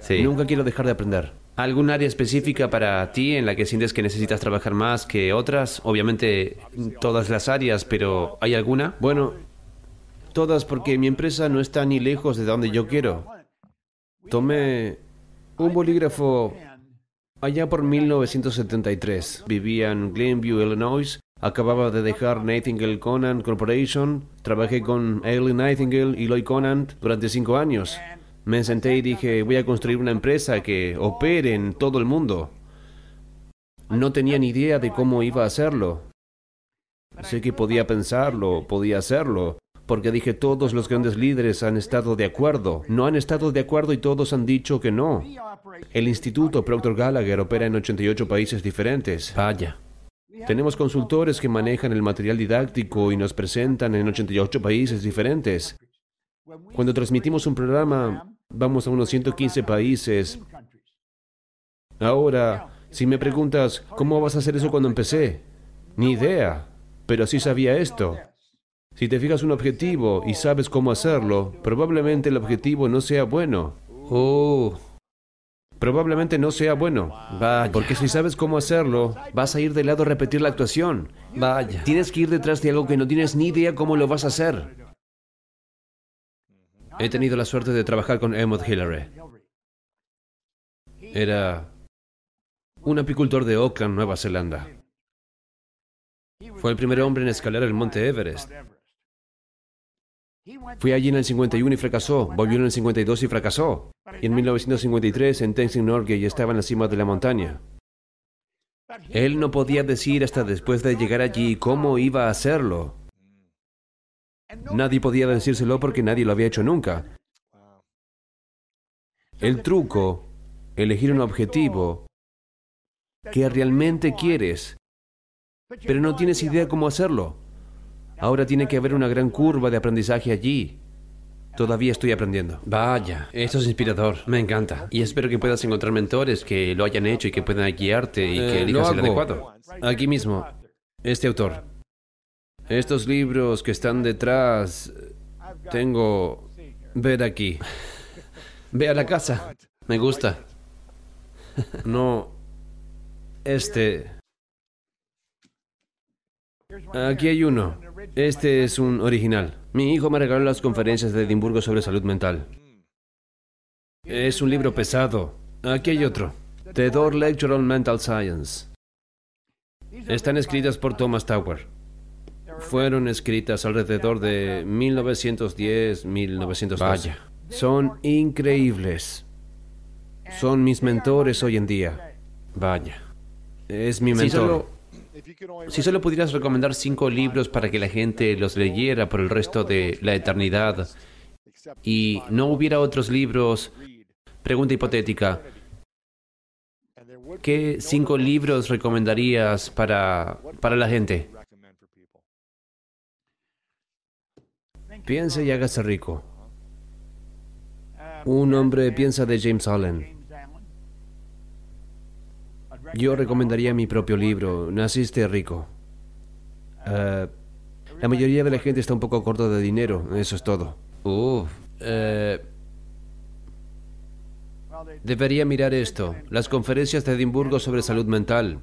sí. Nunca quiero dejar de aprender. ¿Algún área específica para ti en la que sientes que necesitas trabajar más que otras? Obviamente todas las áreas, pero ¿hay alguna? Bueno, todas porque mi empresa no está ni lejos de donde yo quiero. Tomé un bolígrafo allá por 1973. Vivía en Glenview, Illinois. Acababa de dejar Nightingale Conant Corporation. Trabajé con Aileen Nightingale y Lloyd Conant durante cinco años. Me senté y dije, voy a construir una empresa que opere en todo el mundo. No tenía ni idea de cómo iba a hacerlo. Sé que podía pensarlo, podía hacerlo, porque dije todos los grandes líderes han estado de acuerdo. No han estado de acuerdo y todos han dicho que no. El Instituto Proctor Gallagher opera en 88 países diferentes. Vaya. Tenemos consultores que manejan el material didáctico y nos presentan en 88 países diferentes. Cuando transmitimos un programa, vamos a unos 115 países. Ahora, si me preguntas, ¿cómo vas a hacer eso cuando empecé? Ni idea, pero sí sabía esto. Si te fijas un objetivo y sabes cómo hacerlo, probablemente el objetivo no sea bueno. Oh, Probablemente no sea bueno. vaya. Porque si sabes cómo hacerlo, vas a ir de lado a repetir la actuación. Vaya. Tienes que ir detrás de algo que no tienes ni idea cómo lo vas a hacer. He tenido la suerte de trabajar con Emmett Hillary. Era un apicultor de Auckland, Nueva Zelanda. Fue el primer hombre en escalar el monte Everest. Fui allí en el 51 y fracasó. Volvió en el 52 y fracasó. Y en 1953 en Tenzing Norgay estaba en la cima de la montaña. Él no podía decir hasta después de llegar allí cómo iba a hacerlo. Nadie podía decírselo porque nadie lo había hecho nunca. El truco, elegir un objetivo que realmente quieres, pero no tienes idea cómo hacerlo. Ahora tiene que haber una gran curva de aprendizaje allí. Todavía estoy aprendiendo. Vaya, esto es inspirador, me encanta. Y espero que puedas encontrar mentores que lo hayan hecho y que puedan guiarte y que Eh, elijas el adecuado. Aquí mismo, este autor. Estos libros que están detrás, tengo... Ver aquí. [laughs] Ve a la casa. Me gusta. [laughs] No... Este... Aquí hay uno. Este es un original. Mi hijo me regaló las conferencias de Edimburgo sobre salud mental. Es un libro pesado. Aquí hay otro. The Door Lecture on Mental Science. Están escritas por Thomas Tower. Fueron escritas alrededor de 1910-1912. Vaya. Son increíbles. Son mis mentores hoy en día. Vaya. Es mi mentor. Si solo pudieras recomendar cinco libros para que la gente los leyera por el resto de la eternidad y no hubiera otros libros, pregunta hipotética, ¿qué cinco libros recomendarías para, para la gente? Piense y hágase rico. Un hombre piensa de James Allen. Yo recomendaría mi propio libro, Naciste rico. Eh, la mayoría de la gente está un poco corto de dinero, eso es todo. Uf, eh, debería mirar esto, las conferencias de Edimburgo sobre salud mental.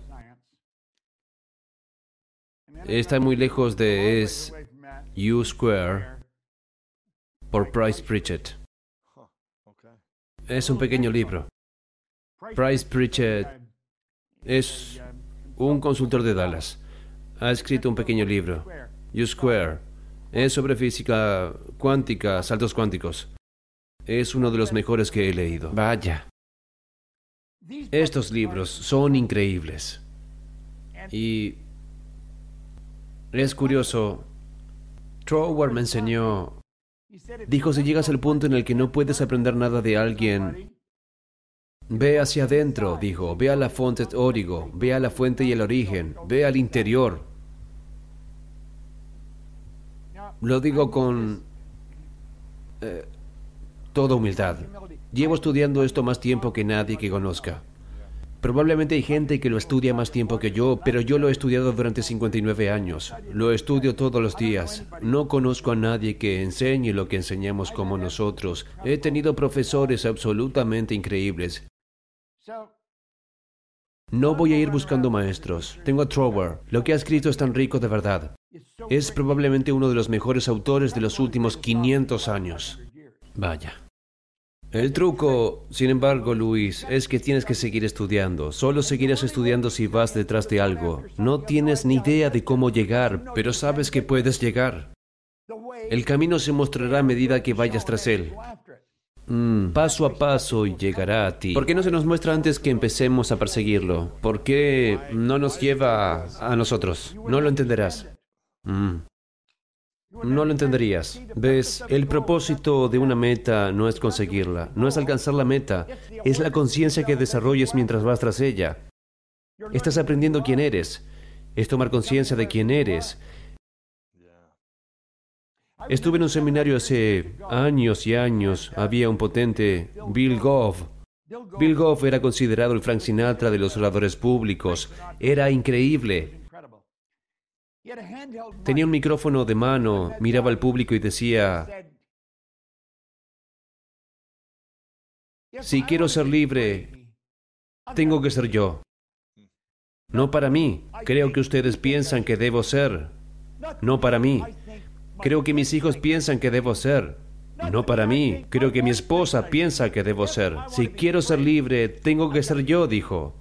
Está muy lejos de U Square por Price Pritchett. Es un pequeño libro. Price Pritchett es un consultor de Dallas. Ha escrito un pequeño libro, U-Square. Es sobre física cuántica, saltos cuánticos. Es uno de los mejores que he leído. Vaya. Estos libros son increíbles. Y es curioso. Trower me enseñó. Dijo, si llegas al punto en el que no puedes aprender nada de alguien, Ve hacia adentro, dijo, ve a la fuente órigo, ve a la fuente y el origen, ve al interior. Lo digo con eh, toda humildad. Llevo estudiando esto más tiempo que nadie que conozca. Probablemente hay gente que lo estudia más tiempo que yo, pero yo lo he estudiado durante 59 años. Lo estudio todos los días. No conozco a nadie que enseñe lo que enseñamos como nosotros. He tenido profesores absolutamente increíbles. No voy a ir buscando maestros. Tengo a Trower. Lo que ha escrito es tan rico de verdad. Es probablemente uno de los mejores autores de los últimos 500 años. Vaya. El truco, sin embargo, Luis, es que tienes que seguir estudiando. Solo seguirás estudiando si vas detrás de algo. No tienes ni idea de cómo llegar, pero sabes que puedes llegar. El camino se mostrará a medida que vayas tras él. Mm. paso a paso y llegará a ti. ¿Por qué no se nos muestra antes que empecemos a perseguirlo? ¿Por qué no nos lleva a nosotros? No lo entenderás. Mm. No lo entenderías. Ves, el propósito de una meta no es conseguirla, no es alcanzar la meta, es la conciencia que desarrolles mientras vas tras ella. Estás aprendiendo quién eres, es tomar conciencia de quién eres, Estuve en un seminario hace años y años. Había un potente Bill Goff. Bill Goff era considerado el Frank Sinatra de los oradores públicos. Era increíble. Tenía un micrófono de mano, miraba al público y decía, si quiero ser libre, tengo que ser yo. No para mí, creo que ustedes piensan que debo ser. No para mí, Creo que mis hijos piensan que debo ser. No para mí. Creo que mi esposa piensa que debo ser. Si quiero ser libre, tengo que ser yo, dijo.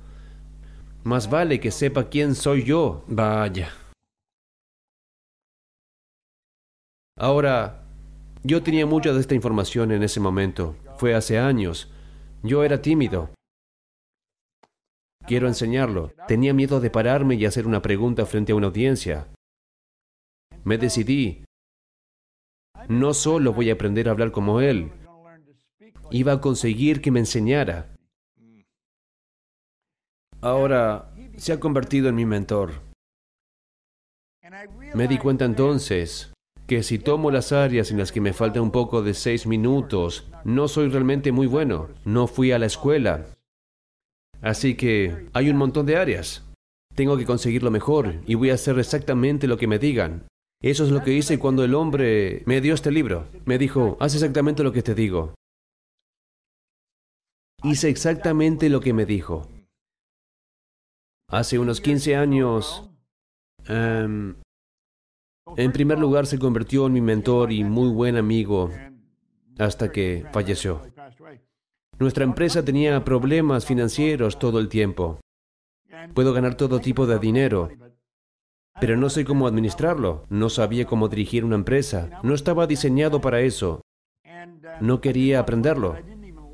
Más vale que sepa quién soy yo. Vaya. Ahora, yo tenía mucha de esta información en ese momento. Fue hace años. Yo era tímido. Quiero enseñarlo. Tenía miedo de pararme y hacer una pregunta frente a una audiencia. Me decidí. No solo voy a aprender a hablar como él, iba a conseguir que me enseñara. Ahora se ha convertido en mi mentor. Me di cuenta entonces que si tomo las áreas en las que me falta un poco de seis minutos, no soy realmente muy bueno. No fui a la escuela. Así que hay un montón de áreas. Tengo que conseguirlo mejor y voy a hacer exactamente lo que me digan. Eso es lo que hice cuando el hombre me dio este libro. Me dijo, haz exactamente lo que te digo. Hice exactamente lo que me dijo. Hace unos 15 años... Em, En primer lugar, se convirtió en mi mentor y muy buen amigo hasta que falleció. Nuestra empresa tenía problemas financieros todo el tiempo. Puedo ganar todo tipo de dinero, pero no sé cómo administrarlo. No sabía cómo dirigir una empresa. No estaba diseñado para eso. No quería aprenderlo.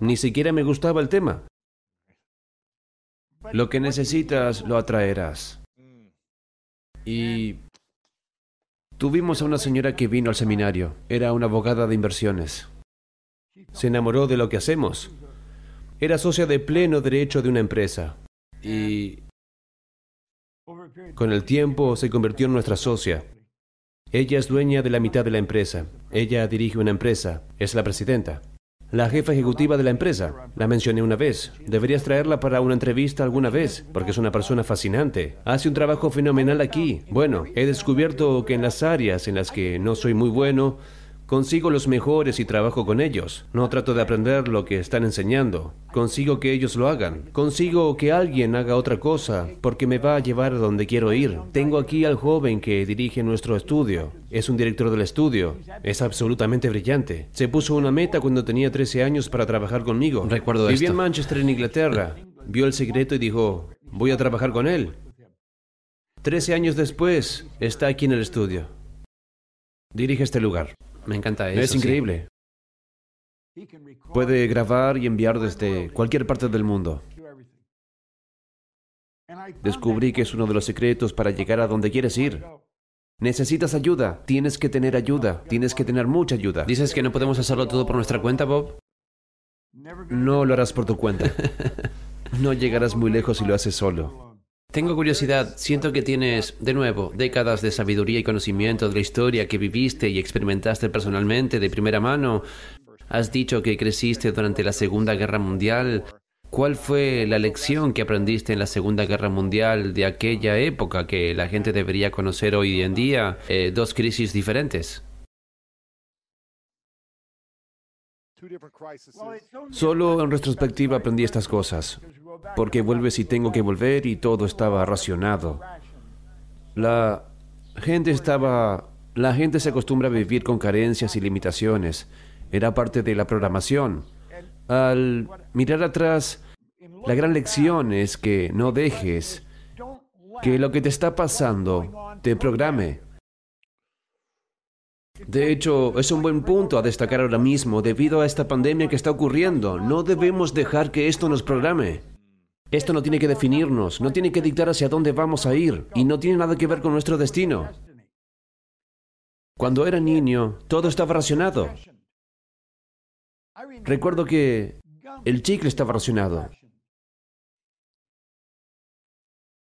Ni siquiera me gustaba el tema. Lo que necesitas lo atraerás. Y tuvimos a una señora que vino al seminario. Era una abogada de inversiones. Se enamoró de lo que hacemos. Era socia de pleno derecho de una empresa. Y con el tiempo se convirtió en nuestra socia. Ella es dueña de la mitad de la empresa. Ella dirige una empresa. Es la presidenta. La jefa ejecutiva de la empresa. La mencioné una vez. Deberías traerla para una entrevista alguna vez, porque es una persona fascinante. Hace un trabajo fenomenal aquí. Bueno, he descubierto que en las áreas en las que no soy muy bueno, Consigo los mejores y trabajo con ellos. No trato de aprender lo que están enseñando. Consigo que ellos lo hagan. Consigo que alguien haga otra cosa, porque me va a llevar a donde quiero ir. Tengo aquí al joven que dirige nuestro estudio. Es un director del estudio. Es absolutamente brillante. Se puso una meta cuando tenía 13 años para trabajar conmigo. Recuerdo Vivía esto. en Manchester, en Inglaterra. Vio el secreto y dijo, voy a trabajar con él. 13 años después, está aquí en el estudio. Dirige este lugar. Me encanta eso. Es sí. increíble. Puede grabar y enviar desde cualquier parte del mundo. Descubrí que es uno de los secretos para llegar a donde quieres ir. Necesitas ayuda, tienes que tener ayuda, tienes que tener mucha ayuda. ¿Dices que no podemos hacerlo todo por nuestra cuenta, Bob? No lo harás por tu cuenta. [laughs] No llegarás muy lejos si lo haces solo. Tengo curiosidad. Siento que tienes, de nuevo, décadas de sabiduría y conocimiento de la historia que viviste y experimentaste personalmente de primera mano. Has dicho que creciste durante la Segunda Guerra Mundial. ¿Cuál fue la lección que aprendiste en la Segunda Guerra Mundial de aquella época que la gente debería conocer hoy en día? Eh, dos crisis diferentes. Solo en retrospectiva aprendí estas cosas. Porque vuelves y tengo que volver y todo estaba racionado. La gente estaba... La gente se acostumbra a vivir con carencias y limitaciones. Era parte de la programación. Al mirar atrás, la gran lección es que no dejes que lo que te está pasando te programe. De hecho, es un buen punto a destacar ahora mismo debido a esta pandemia que está ocurriendo. No debemos dejar que esto nos programe. Esto no tiene que definirnos, no tiene que dictar hacia dónde vamos a ir y no tiene nada que ver con nuestro destino. Cuando era niño, todo estaba racionado. Recuerdo que el chicle estaba racionado.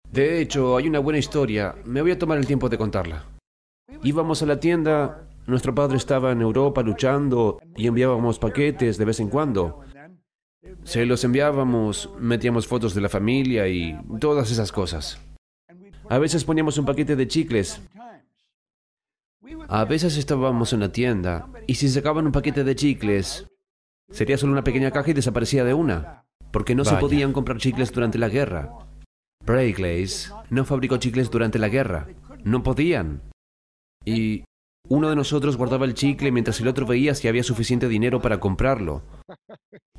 De hecho, hay una buena historia. Me voy a tomar el tiempo de contarla. Íbamos a la tienda, nuestro padre estaba en Europa luchando y enviábamos paquetes de vez en cuando. Se los enviábamos, metíamos fotos de la familia y todas esas cosas. A veces poníamos un paquete de chicles. A veces estábamos en la tienda y si sacaban un paquete de chicles, sería solo una pequeña caja y desaparecía de una, porque no se podían comprar chicles durante la guerra. Breakleys no fabricó chicles durante la guerra. No podían. Y uno de nosotros guardaba el chicle mientras el otro veía si había suficiente dinero para comprarlo.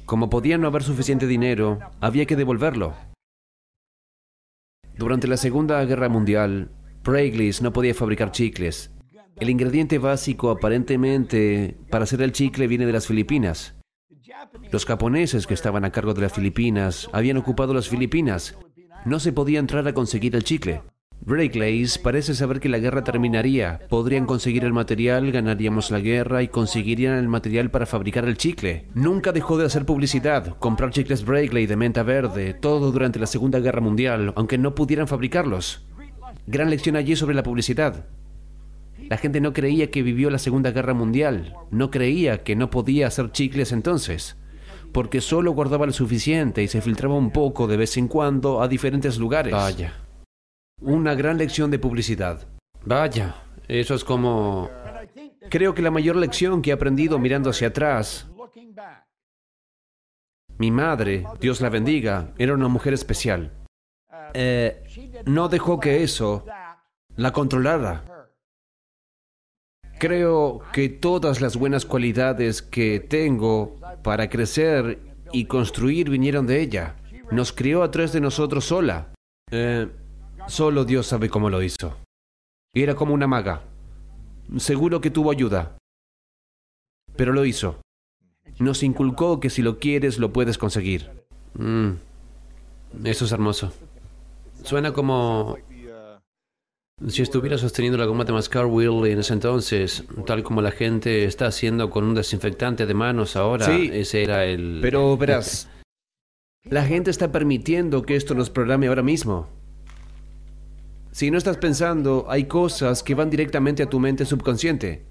Como podía no haber suficiente dinero, había que devolverlo. Durante la Segunda Guerra Mundial, Breakleys no podía fabricar chicles. El ingrediente básico aparentemente para hacer el chicle viene de las Filipinas. Los japoneses que estaban a cargo de las Filipinas habían ocupado las Filipinas. No se podía entrar a conseguir el chicle. Breakleys parece saber que la guerra terminaría. Podrían conseguir el material, ganaríamos la guerra y conseguirían el material para fabricar el chicle. Nunca dejó de hacer publicidad, comprar chicles Breakley de menta verde, todo durante la Segunda Guerra Mundial, aunque no pudieran fabricarlos. Gran lección allí sobre la publicidad. La gente no creía que vivió la Segunda Guerra Mundial, no creía que no podía hacer chicles entonces, porque solo guardaba lo suficiente y se filtraba un poco de vez en cuando a diferentes lugares. Vaya. Una gran lección de publicidad. Vaya. Eso es como... Creo que la mayor lección que he aprendido mirando hacia atrás, mi madre, Dios la bendiga, era una mujer especial. Eh, no dejó que eso la controlara. Creo que todas las buenas cualidades que tengo para crecer y construir vinieron de ella. Nos crió a tres de nosotros sola. Eh, solo Dios sabe cómo lo hizo. Era como una maga. Seguro que tuvo ayuda. Pero lo hizo. Nos inculcó que si lo quieres lo puedes conseguir. Mm. Eso es hermoso. Suena como si estuviera sosteniendo la goma de mascar Will en ese entonces, tal como la gente está haciendo con un desinfectante de manos ahora, Sí. ese era el... Pero verás, [laughs] la gente está permitiendo que esto nos programe ahora mismo. Si no estás pensando, hay cosas que van directamente a tu mente subconsciente.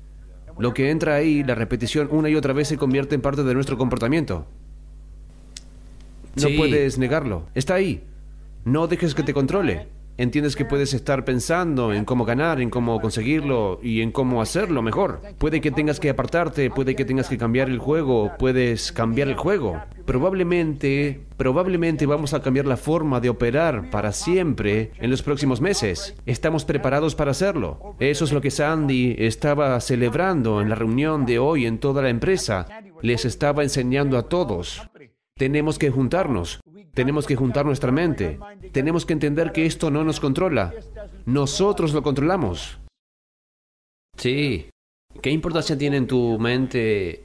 Lo que entra ahí, la repetición una y otra vez se convierte en parte de nuestro comportamiento. No Sí. puedes negarlo. Está ahí. No dejes que te controle. Entiendes que puedes estar pensando en cómo ganar, en cómo conseguirlo y en cómo hacerlo mejor. Puede que tengas que apartarte, puede que tengas que cambiar el juego, puedes cambiar el juego. Probablemente, probablemente vamos a cambiar la forma de operar para siempre en los próximos meses. Estamos preparados para hacerlo. Eso es lo que Sandy estaba celebrando en la reunión de hoy en toda la empresa. Les estaba enseñando a todos. Tenemos que juntarnos. Tenemos que juntar nuestra mente. Tenemos que entender que esto no nos controla. Nosotros lo controlamos. Sí. ¿Qué importancia tiene en tu mente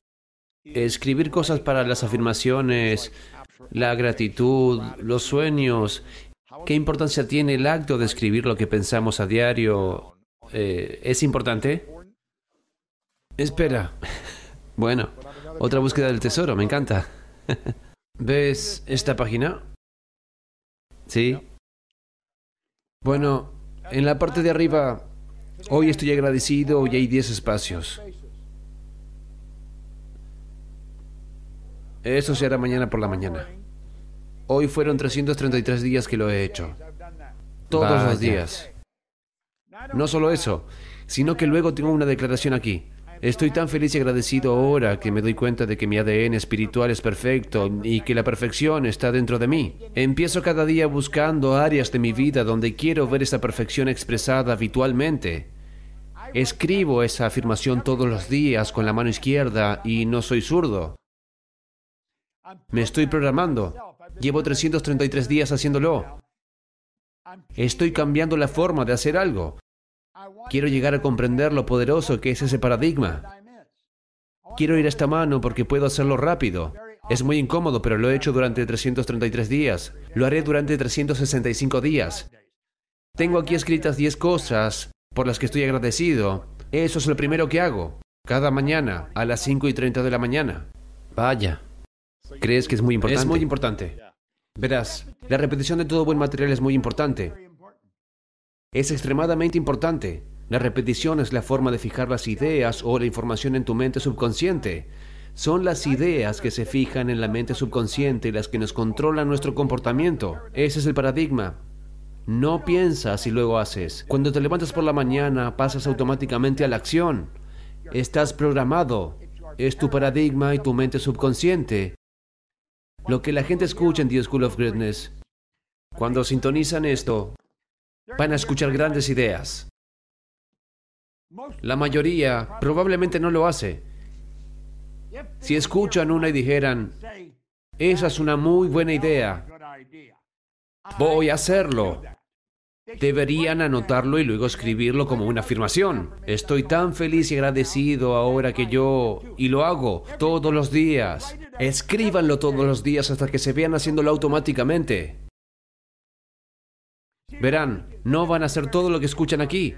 escribir cosas para las afirmaciones, la gratitud, los sueños? ¿Qué importancia tiene el acto de escribir lo que pensamos a diario? Eh, ¿Es importante? Espera. [laughs] Bueno, otra búsqueda del tesoro, me encanta. [laughs] ¿Ves esta página? Sí. Bueno, en la parte de arriba, hoy estoy agradecido y hay 10 espacios. Eso se hará mañana por la mañana. Hoy fueron 333 días que lo he hecho. Todos Vaya. los días. No solo eso, sino que luego tengo una declaración aquí. Estoy tan feliz y agradecido ahora que me doy cuenta de que mi ADN espiritual es perfecto y que la perfección está dentro de mí. Empiezo cada día buscando áreas de mi vida donde quiero ver esa perfección expresada habitualmente. Escribo esa afirmación todos los días con la mano izquierda y no soy zurdo. Me estoy programando. Llevo 333 días haciéndolo. Estoy cambiando la forma de hacer algo. Quiero llegar a comprender lo poderoso que es ese paradigma. Quiero ir a esta mano porque puedo hacerlo rápido. Es muy incómodo, pero lo he hecho durante 333 días. Lo haré durante 365 días. Tengo aquí escritas 10 cosas por las que estoy agradecido. Eso es lo primero que hago. Cada mañana, a las 5 y 30 de la mañana. Vaya. ¿Crees que es muy importante? Es muy importante. Verás, la repetición de todo buen material es muy importante. Es extremadamente importante. La repetición es la forma de fijar las ideas o la información en tu mente subconsciente. Son las ideas que se fijan en la mente subconsciente las que nos controlan nuestro comportamiento. Ese es el paradigma. No piensas y luego haces. Cuando te levantas por la mañana, pasas automáticamente a la acción. Estás programado. Es tu paradigma y tu mente subconsciente. Lo que la gente escucha en The School of Greatness. Cuando sintonizan esto, van a escuchar grandes ideas. La mayoría probablemente no lo hace. Si escuchan una y dijeran, esa es una muy buena idea, voy a hacerlo. Deberían anotarlo y luego escribirlo como una afirmación. Estoy tan feliz y agradecido ahora que yo... Y lo hago todos los días. Escríbanlo todos los días hasta que se vean haciéndolo automáticamente. Verán, no van a hacer todo lo que escuchan aquí.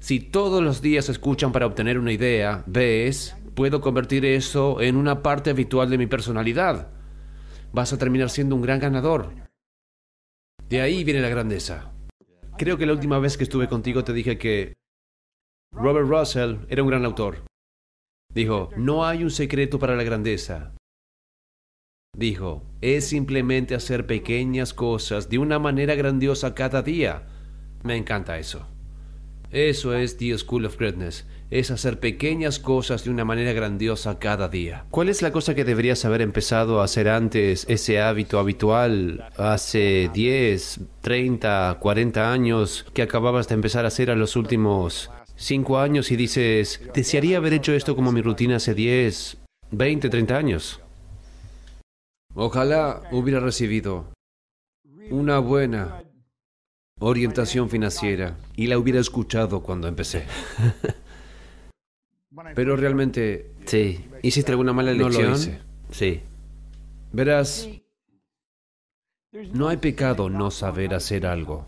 Si todos los días escuchan para obtener una idea, ves, puedo convertir eso en una parte habitual de mi personalidad. Vas a terminar siendo un gran ganador. De ahí viene la grandeza. Creo que la última vez que estuve contigo te dije que Robert Russell era un gran autor. Dijo, no hay un secreto para la grandeza. Dijo, es simplemente hacer pequeñas cosas de una manera grandiosa cada día. Me encanta eso. Eso es The School of Greatness. Es hacer pequeñas cosas de una manera grandiosa cada día. ¿Cuál es la cosa que deberías haber empezado a hacer antes, ese hábito habitual, hace 10, 30, 40 años, que acababas de empezar a hacer a los últimos cinco años y dices, desearía haber hecho esto como mi rutina hace 10, 20, 30 años. Ojalá hubiera recibido una buena orientación financiera y la hubiera escuchado cuando empecé. [laughs] Pero realmente Sí. ¿Hiciste alguna mala no elección? lo hice. Sí. Verás, no hay pecado no saber hacer algo.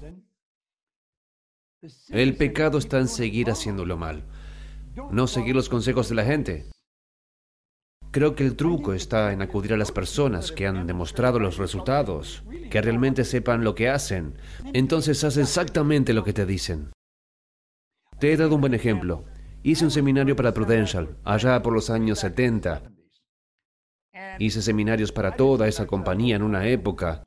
El pecado está en seguir haciéndolo mal, no seguir los consejos de la gente. Creo que el truco está en acudir a las personas que han demostrado los resultados, que realmente sepan lo que hacen. Entonces haz exactamente lo que te dicen. Te he dado un buen ejemplo. Hice un seminario para Prudential, allá por los años 70. Hice seminarios para toda esa compañía en una época.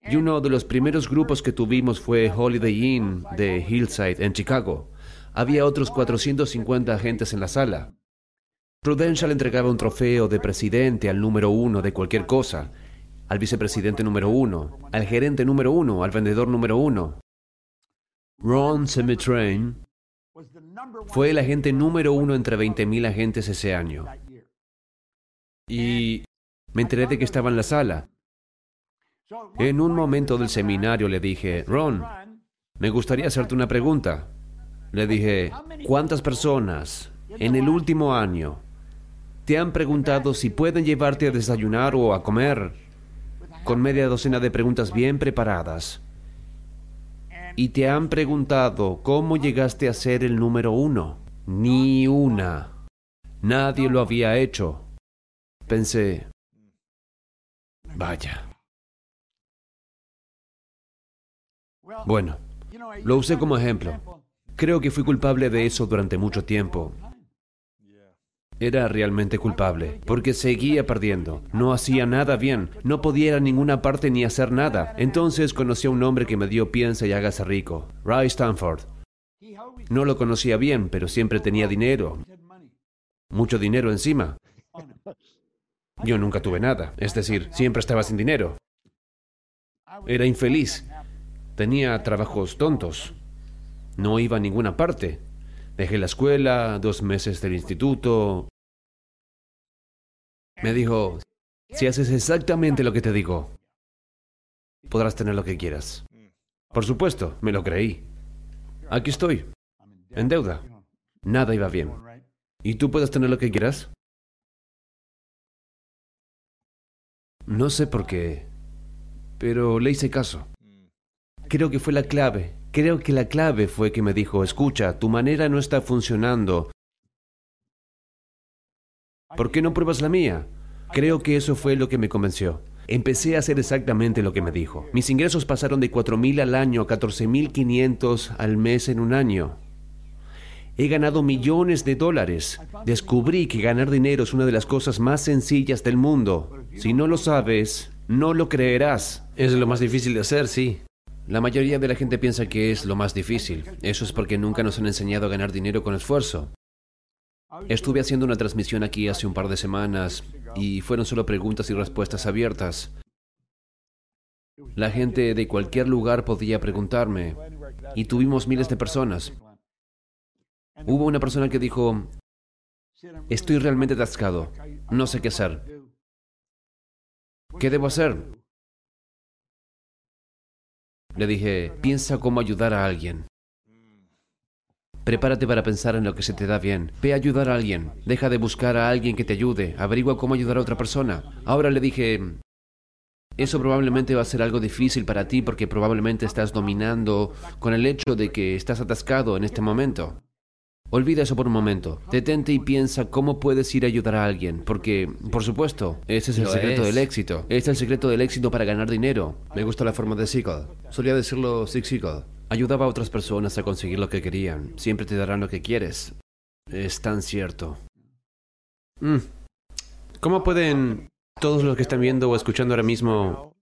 Y uno de los primeros grupos que tuvimos fue Holiday Inn de Hillside en Chicago. Había otros 450 agentes en la sala. Prudential entregaba un trofeo de presidente al número uno de cualquier cosa, al vicepresidente número uno, al gerente número uno, al vendedor número uno. Ron Semitrain fue el agente número uno entre 20.000 agentes ese año. Y me enteré de que estaba en la sala. En un momento del seminario le dije, Ron, me gustaría hacerte una pregunta. Le dije, ¿cuántas personas en el último año te han preguntado si pueden llevarte a desayunar o a comer? Con media docena de preguntas bien preparadas. Y te han preguntado cómo llegaste a ser el número uno. Ni una. Nadie lo había hecho. Pensé, vaya. Bueno, lo usé como ejemplo. Creo que fui culpable de eso durante mucho tiempo. Era realmente culpable, porque seguía perdiendo. No hacía nada bien, no podía ir a ninguna parte ni hacer nada. Entonces conocí a un hombre que me dio piensa y hágase rico, Ray Stanford. No lo conocía bien, pero siempre tenía dinero, mucho dinero encima. Yo nunca tuve nada, es decir, siempre estaba sin dinero. Era infeliz. Tenía trabajos tontos. No iba a ninguna parte. Dejé la escuela, dos meses del instituto. Me dijo, si haces exactamente lo que te digo, podrás tener lo que quieras. Por supuesto, me lo creí. Aquí estoy, en deuda. Nada iba bien. ¿Y tú puedes tener lo que quieras? No sé por qué, pero le hice caso. Creo que fue la clave. Creo que la clave fue que me dijo, escucha, tu manera no está funcionando. ¿Por qué no pruebas la mía? Creo que eso fue lo que me convenció. Empecé a hacer exactamente lo que me dijo. Mis ingresos pasaron de 4.000 al año a 14.500 al mes en un año. He ganado millones de dólares. Descubrí que ganar dinero es una de las cosas más sencillas del mundo. Si no lo sabes, no lo creerás. Es lo más difícil de hacer, sí. La mayoría de la gente piensa que es lo más difícil. Eso es porque nunca nos han enseñado a ganar dinero con esfuerzo. Estuve haciendo una transmisión aquí hace un par de semanas y fueron solo preguntas y respuestas abiertas. La gente de cualquier lugar podía preguntarme y tuvimos miles de personas. Hubo una persona que dijo, estoy realmente atascado, no sé qué hacer. ¿Qué debo hacer? Le dije, piensa cómo ayudar a alguien. Prepárate para pensar en lo que se te da bien. Ve a ayudar a alguien. Deja de buscar a alguien que te ayude. Averigua cómo ayudar a otra persona. Ahora le dije, eso probablemente va a ser algo difícil para ti porque probablemente estás dominando con el hecho de que estás atascado en este momento. Olvida eso por un momento. Detente y piensa cómo puedes ir a ayudar a alguien. Porque, por supuesto, ese es el Lo secreto es. del éxito. Este es el secreto del éxito para ganar dinero. Me gusta la forma de Siegel. Solía decirlo Zig Ziglar. Ayudaba a otras personas a conseguir lo que querían. Siempre te darán lo que quieres. Es tan cierto. Mm. ¿Cómo pueden todos los que están viendo o escuchando ahora mismo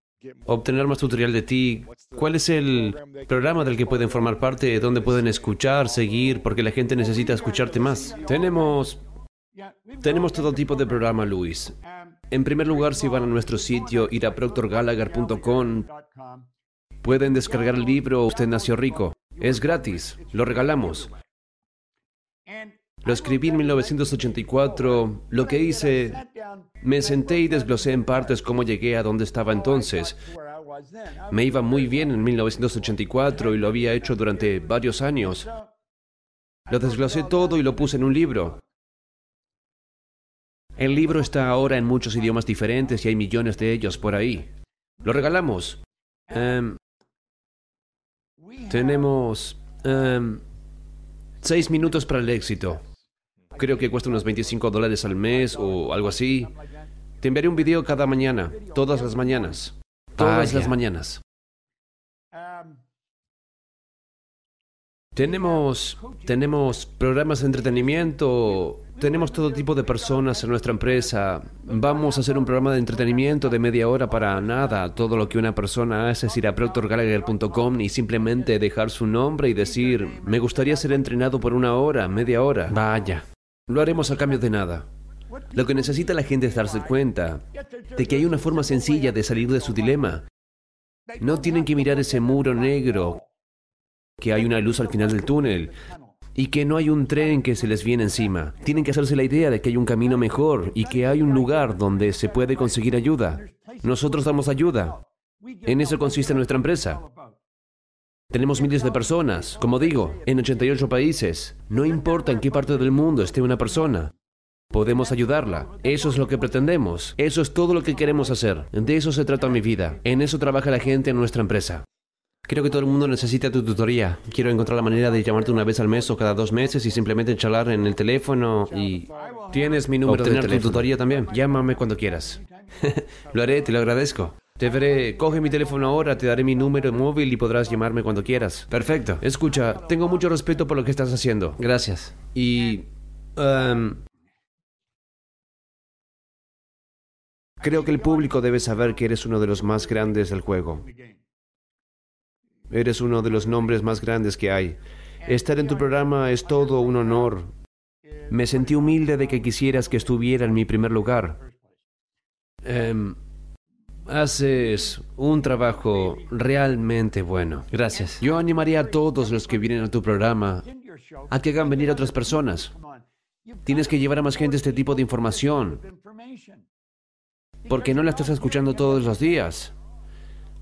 obtener más tutorial de ti? ¿Cuál es el programa del que pueden formar parte? ¿Dónde pueden escuchar, seguir? Porque la gente necesita escucharte más. Tenemos tenemos todo tipo de programa, Luis. En primer lugar, si van a nuestro sitio ir a proctorgallagher.com, pueden descargar el libro Usted nació rico. Es gratis, lo regalamos. Lo escribí en 1984. Lo que hice, me senté y desglosé en partes cómo llegué a donde estaba entonces. Me iba muy bien en 1984 y lo había hecho durante varios años. Lo desglosé todo y lo puse en un libro. El libro está ahora en muchos idiomas diferentes y hay millones de ellos por ahí. Lo regalamos. Em, tenemos em, seis minutos para el éxito. Creo que cuesta unos 25 dólares al mes o algo así. Te enviaré un video cada mañana, todas las mañanas. Todas las mañanas. Tenemos, tenemos programas de entretenimiento, tenemos todo tipo de personas en nuestra empresa. Vamos a hacer un programa de entretenimiento de media hora para nada. Todo lo que una persona hace es ir a proctorgallagher.com y simplemente dejar su nombre y decir, me gustaría ser entrenado por una hora, media hora. Vaya, lo haremos a cambio de nada. Lo que necesita la gente es darse cuenta de que hay una forma sencilla de salir de su dilema. No tienen que mirar ese muro negro que hay una luz al final del túnel y que no hay un tren que se les viene encima. Tienen que hacerse la idea de que hay un camino mejor y que hay un lugar donde se puede conseguir ayuda. Nosotros damos ayuda. En eso consiste nuestra empresa. Tenemos miles de personas, como digo, en 88 países. No importa en qué parte del mundo esté una persona. Podemos ayudarla. Eso es lo que pretendemos. Eso es todo lo que queremos hacer. De eso se trata mi vida. En eso trabaja la gente en nuestra empresa. Creo que todo el mundo necesita tu tutoría. Quiero encontrar la manera de llamarte una vez al mes o cada dos meses y simplemente charlar en el teléfono y... Tienes mi número Obtener de tu tutoría también. Llámame cuando quieras. [laughs] lo haré, te lo agradezco. Te veré, coge mi teléfono ahora, te daré mi número móvil y podrás llamarme cuando quieras. Perfecto. Escucha, tengo mucho respeto por lo que estás haciendo. Gracias. Y... em, creo que el público debe saber que eres uno de los más grandes del juego. Eres uno de los nombres más grandes que hay. Estar en tu programa es todo un honor. Me sentí humilde de que quisieras que estuviera en mi primer lugar. Em, haces un trabajo realmente bueno. Gracias. Yo animaría a todos los que vienen a tu programa a que hagan venir a otras personas. Tienes que llevar a más gente este tipo de información, porque no la estás escuchando todos los días.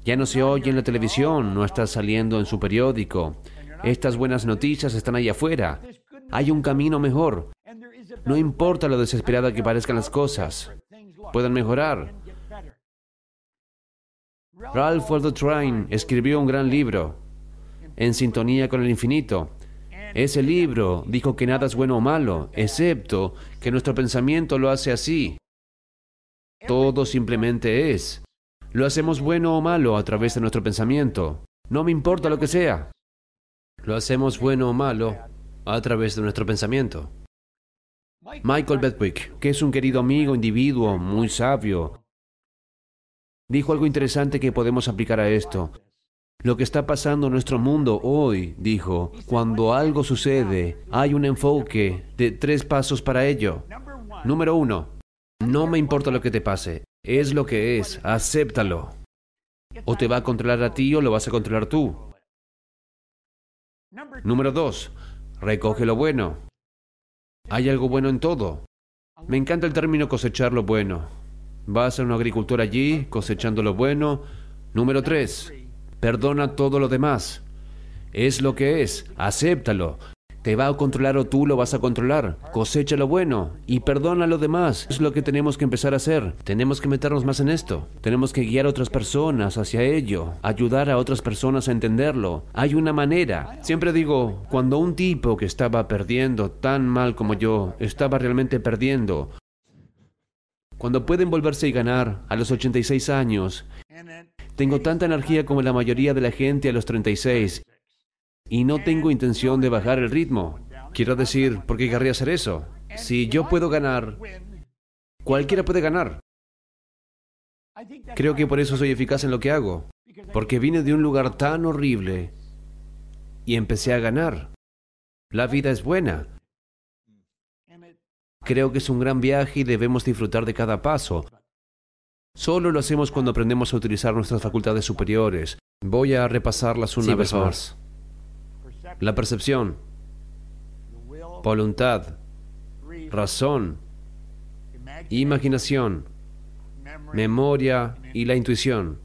Ya no se oye en la televisión, no está saliendo en su periódico. Estas buenas noticias están ahí afuera. Hay un camino mejor. No importa lo desesperada que parezcan las cosas. Pueden mejorar. Ralph Waldo Trine escribió un gran libro, En sintonía con el infinito. Ese libro dijo que nada es bueno o malo, excepto que nuestro pensamiento lo hace así. Todo simplemente es. Lo hacemos bueno o malo a través de nuestro pensamiento. No me importa lo que sea. Lo hacemos bueno o malo a través de nuestro pensamiento. Michael Bedwick, que es un querido amigo, individuo, muy sabio, dijo algo interesante que podemos aplicar a esto. Lo que está pasando en nuestro mundo hoy, dijo, cuando algo sucede, hay un enfoque de tres pasos para ello. Número uno, no me importa lo que te pase. Es lo que es, acéptalo. O te va a controlar a ti o lo vas a controlar tú. Número dos, recoge lo bueno. Hay algo bueno en todo. Me encanta el término cosechar lo bueno. Vas a un agricultor allí cosechando lo bueno. Número tres, perdona todo lo demás. Es lo que es, acéptalo. ¿Te va a controlar o tú lo vas a controlar? Cosecha lo bueno y perdona lo demás. Es lo que tenemos que empezar a hacer. Tenemos que meternos más en esto. Tenemos que guiar a otras personas hacia ello. Ayudar a otras personas a entenderlo. Hay una manera. Siempre digo, cuando un tipo que estaba perdiendo tan mal como yo, estaba realmente perdiendo, cuando pueden volverse y ganar a los 86 años, tengo tanta energía como la mayoría de la gente a los 36 y no tengo intención de bajar el ritmo. Quiero decir, ¿por qué querría hacer eso? Si yo puedo ganar, cualquiera puede ganar. Creo que por eso soy eficaz en lo que hago, porque vine de un lugar tan horrible y empecé a ganar. La vida es buena. Creo que es un gran viaje y debemos disfrutar de cada paso. Solo lo hacemos cuando aprendemos a utilizar nuestras facultades superiores. Voy a repasarlas una Sí, vez más. La percepción, voluntad, razón, imaginación, memoria y la intuición.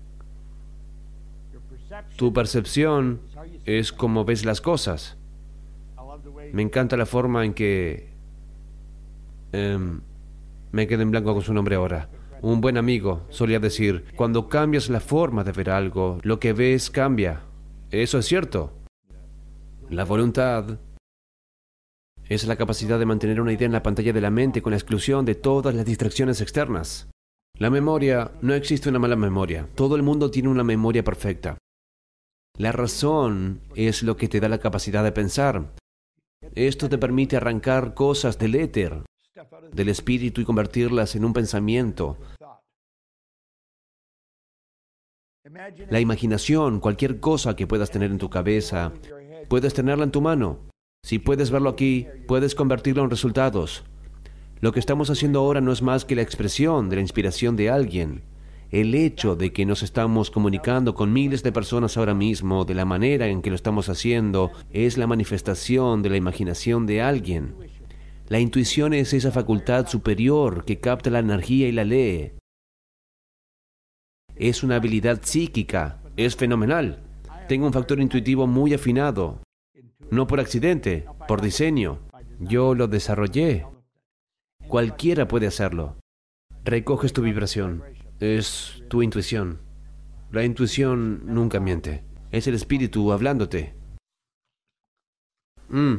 Tu percepción es como ves las cosas. Me encanta la forma en que... em, me quedo en blanco con su nombre ahora. Un buen amigo solía decir, cuando cambias la forma de ver algo, lo que ves cambia. Eso es cierto. La voluntad es la capacidad de mantener una idea en la pantalla de la mente con la exclusión de todas las distracciones externas. La memoria, no existe una mala memoria. Todo el mundo tiene una memoria perfecta. La razón es lo que te da la capacidad de pensar. Esto te permite arrancar cosas del éter, del espíritu y convertirlas en un pensamiento. La imaginación, cualquier cosa que puedas tener en tu cabeza, puedes tenerla en tu mano. Si puedes verlo aquí, puedes convertirlo en resultados. Lo que estamos haciendo ahora no es más que la expresión de la inspiración de alguien. El hecho de que nos estamos comunicando con miles de personas ahora mismo de la manera en que lo estamos haciendo es la manifestación de la imaginación de alguien. La intuición es esa facultad superior que capta la energía y la lee. Es una habilidad psíquica, es fenomenal. Tengo un factor intuitivo muy afinado. No por accidente, por diseño. Yo lo desarrollé. Cualquiera puede hacerlo. Recoges tu vibración. Es tu intuición. La intuición nunca miente. Es el espíritu hablándote. Mm.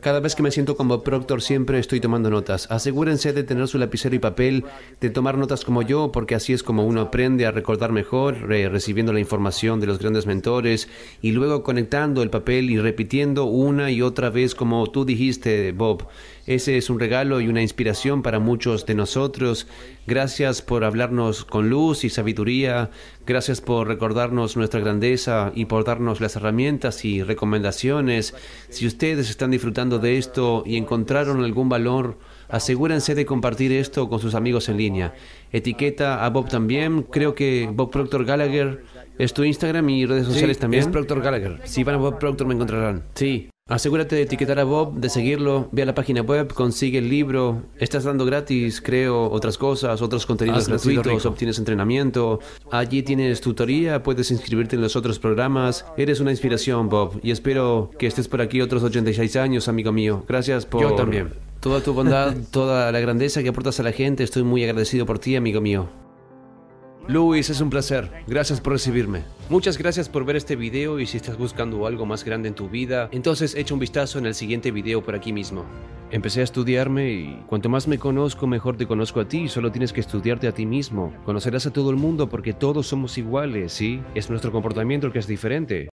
Cada vez que me siento como Proctor siempre estoy tomando notas. Asegúrense de tener su lapicero y papel, de tomar notas como yo, porque así es como uno aprende a recordar mejor, re- recibiendo la información de los grandes mentores y luego conectando el papel y repitiendo una y otra vez como tú dijiste, Bob. Ese es un regalo y una inspiración para muchos de nosotros. Gracias por hablarnos con luz y sabiduría. Gracias por recordarnos nuestra grandeza y por darnos las herramientas y recomendaciones. Si ustedes están disfrutando de esto y encontraron algún valor, asegúrense de compartir esto con sus amigos en línea. Etiqueta a Bob también. Creo que Bob Proctor Gallagher es tu Instagram y redes sociales también. Es Proctor Gallagher. Si van a Bob Proctor me encontrarán. Sí. Asegúrate de etiquetar a Bob, de seguirlo, ve a la página web, consigue el libro. Estás dando gratis, creo, otras cosas, otros contenidos Hazlo, gratuitos, obtienes entrenamiento. Allí tienes tutoría, puedes inscribirte en los otros programas. Eres una inspiración, Bob, y espero que estés por aquí otros 86 años, amigo mío. Gracias por Yo también. toda tu bondad, toda la grandeza que aportas a la gente. Estoy muy agradecido por ti, amigo mío. Luis, es un placer. Gracias por recibirme. Muchas gracias por ver este video y si estás buscando algo más grande en tu vida, entonces echa un vistazo en el siguiente video por aquí mismo. Empecé a estudiarme y cuanto más me conozco, mejor te conozco a ti. Solo tienes que estudiarte a ti mismo. Conocerás a todo el mundo porque todos somos iguales, ¿sí? Es nuestro comportamiento el que es diferente.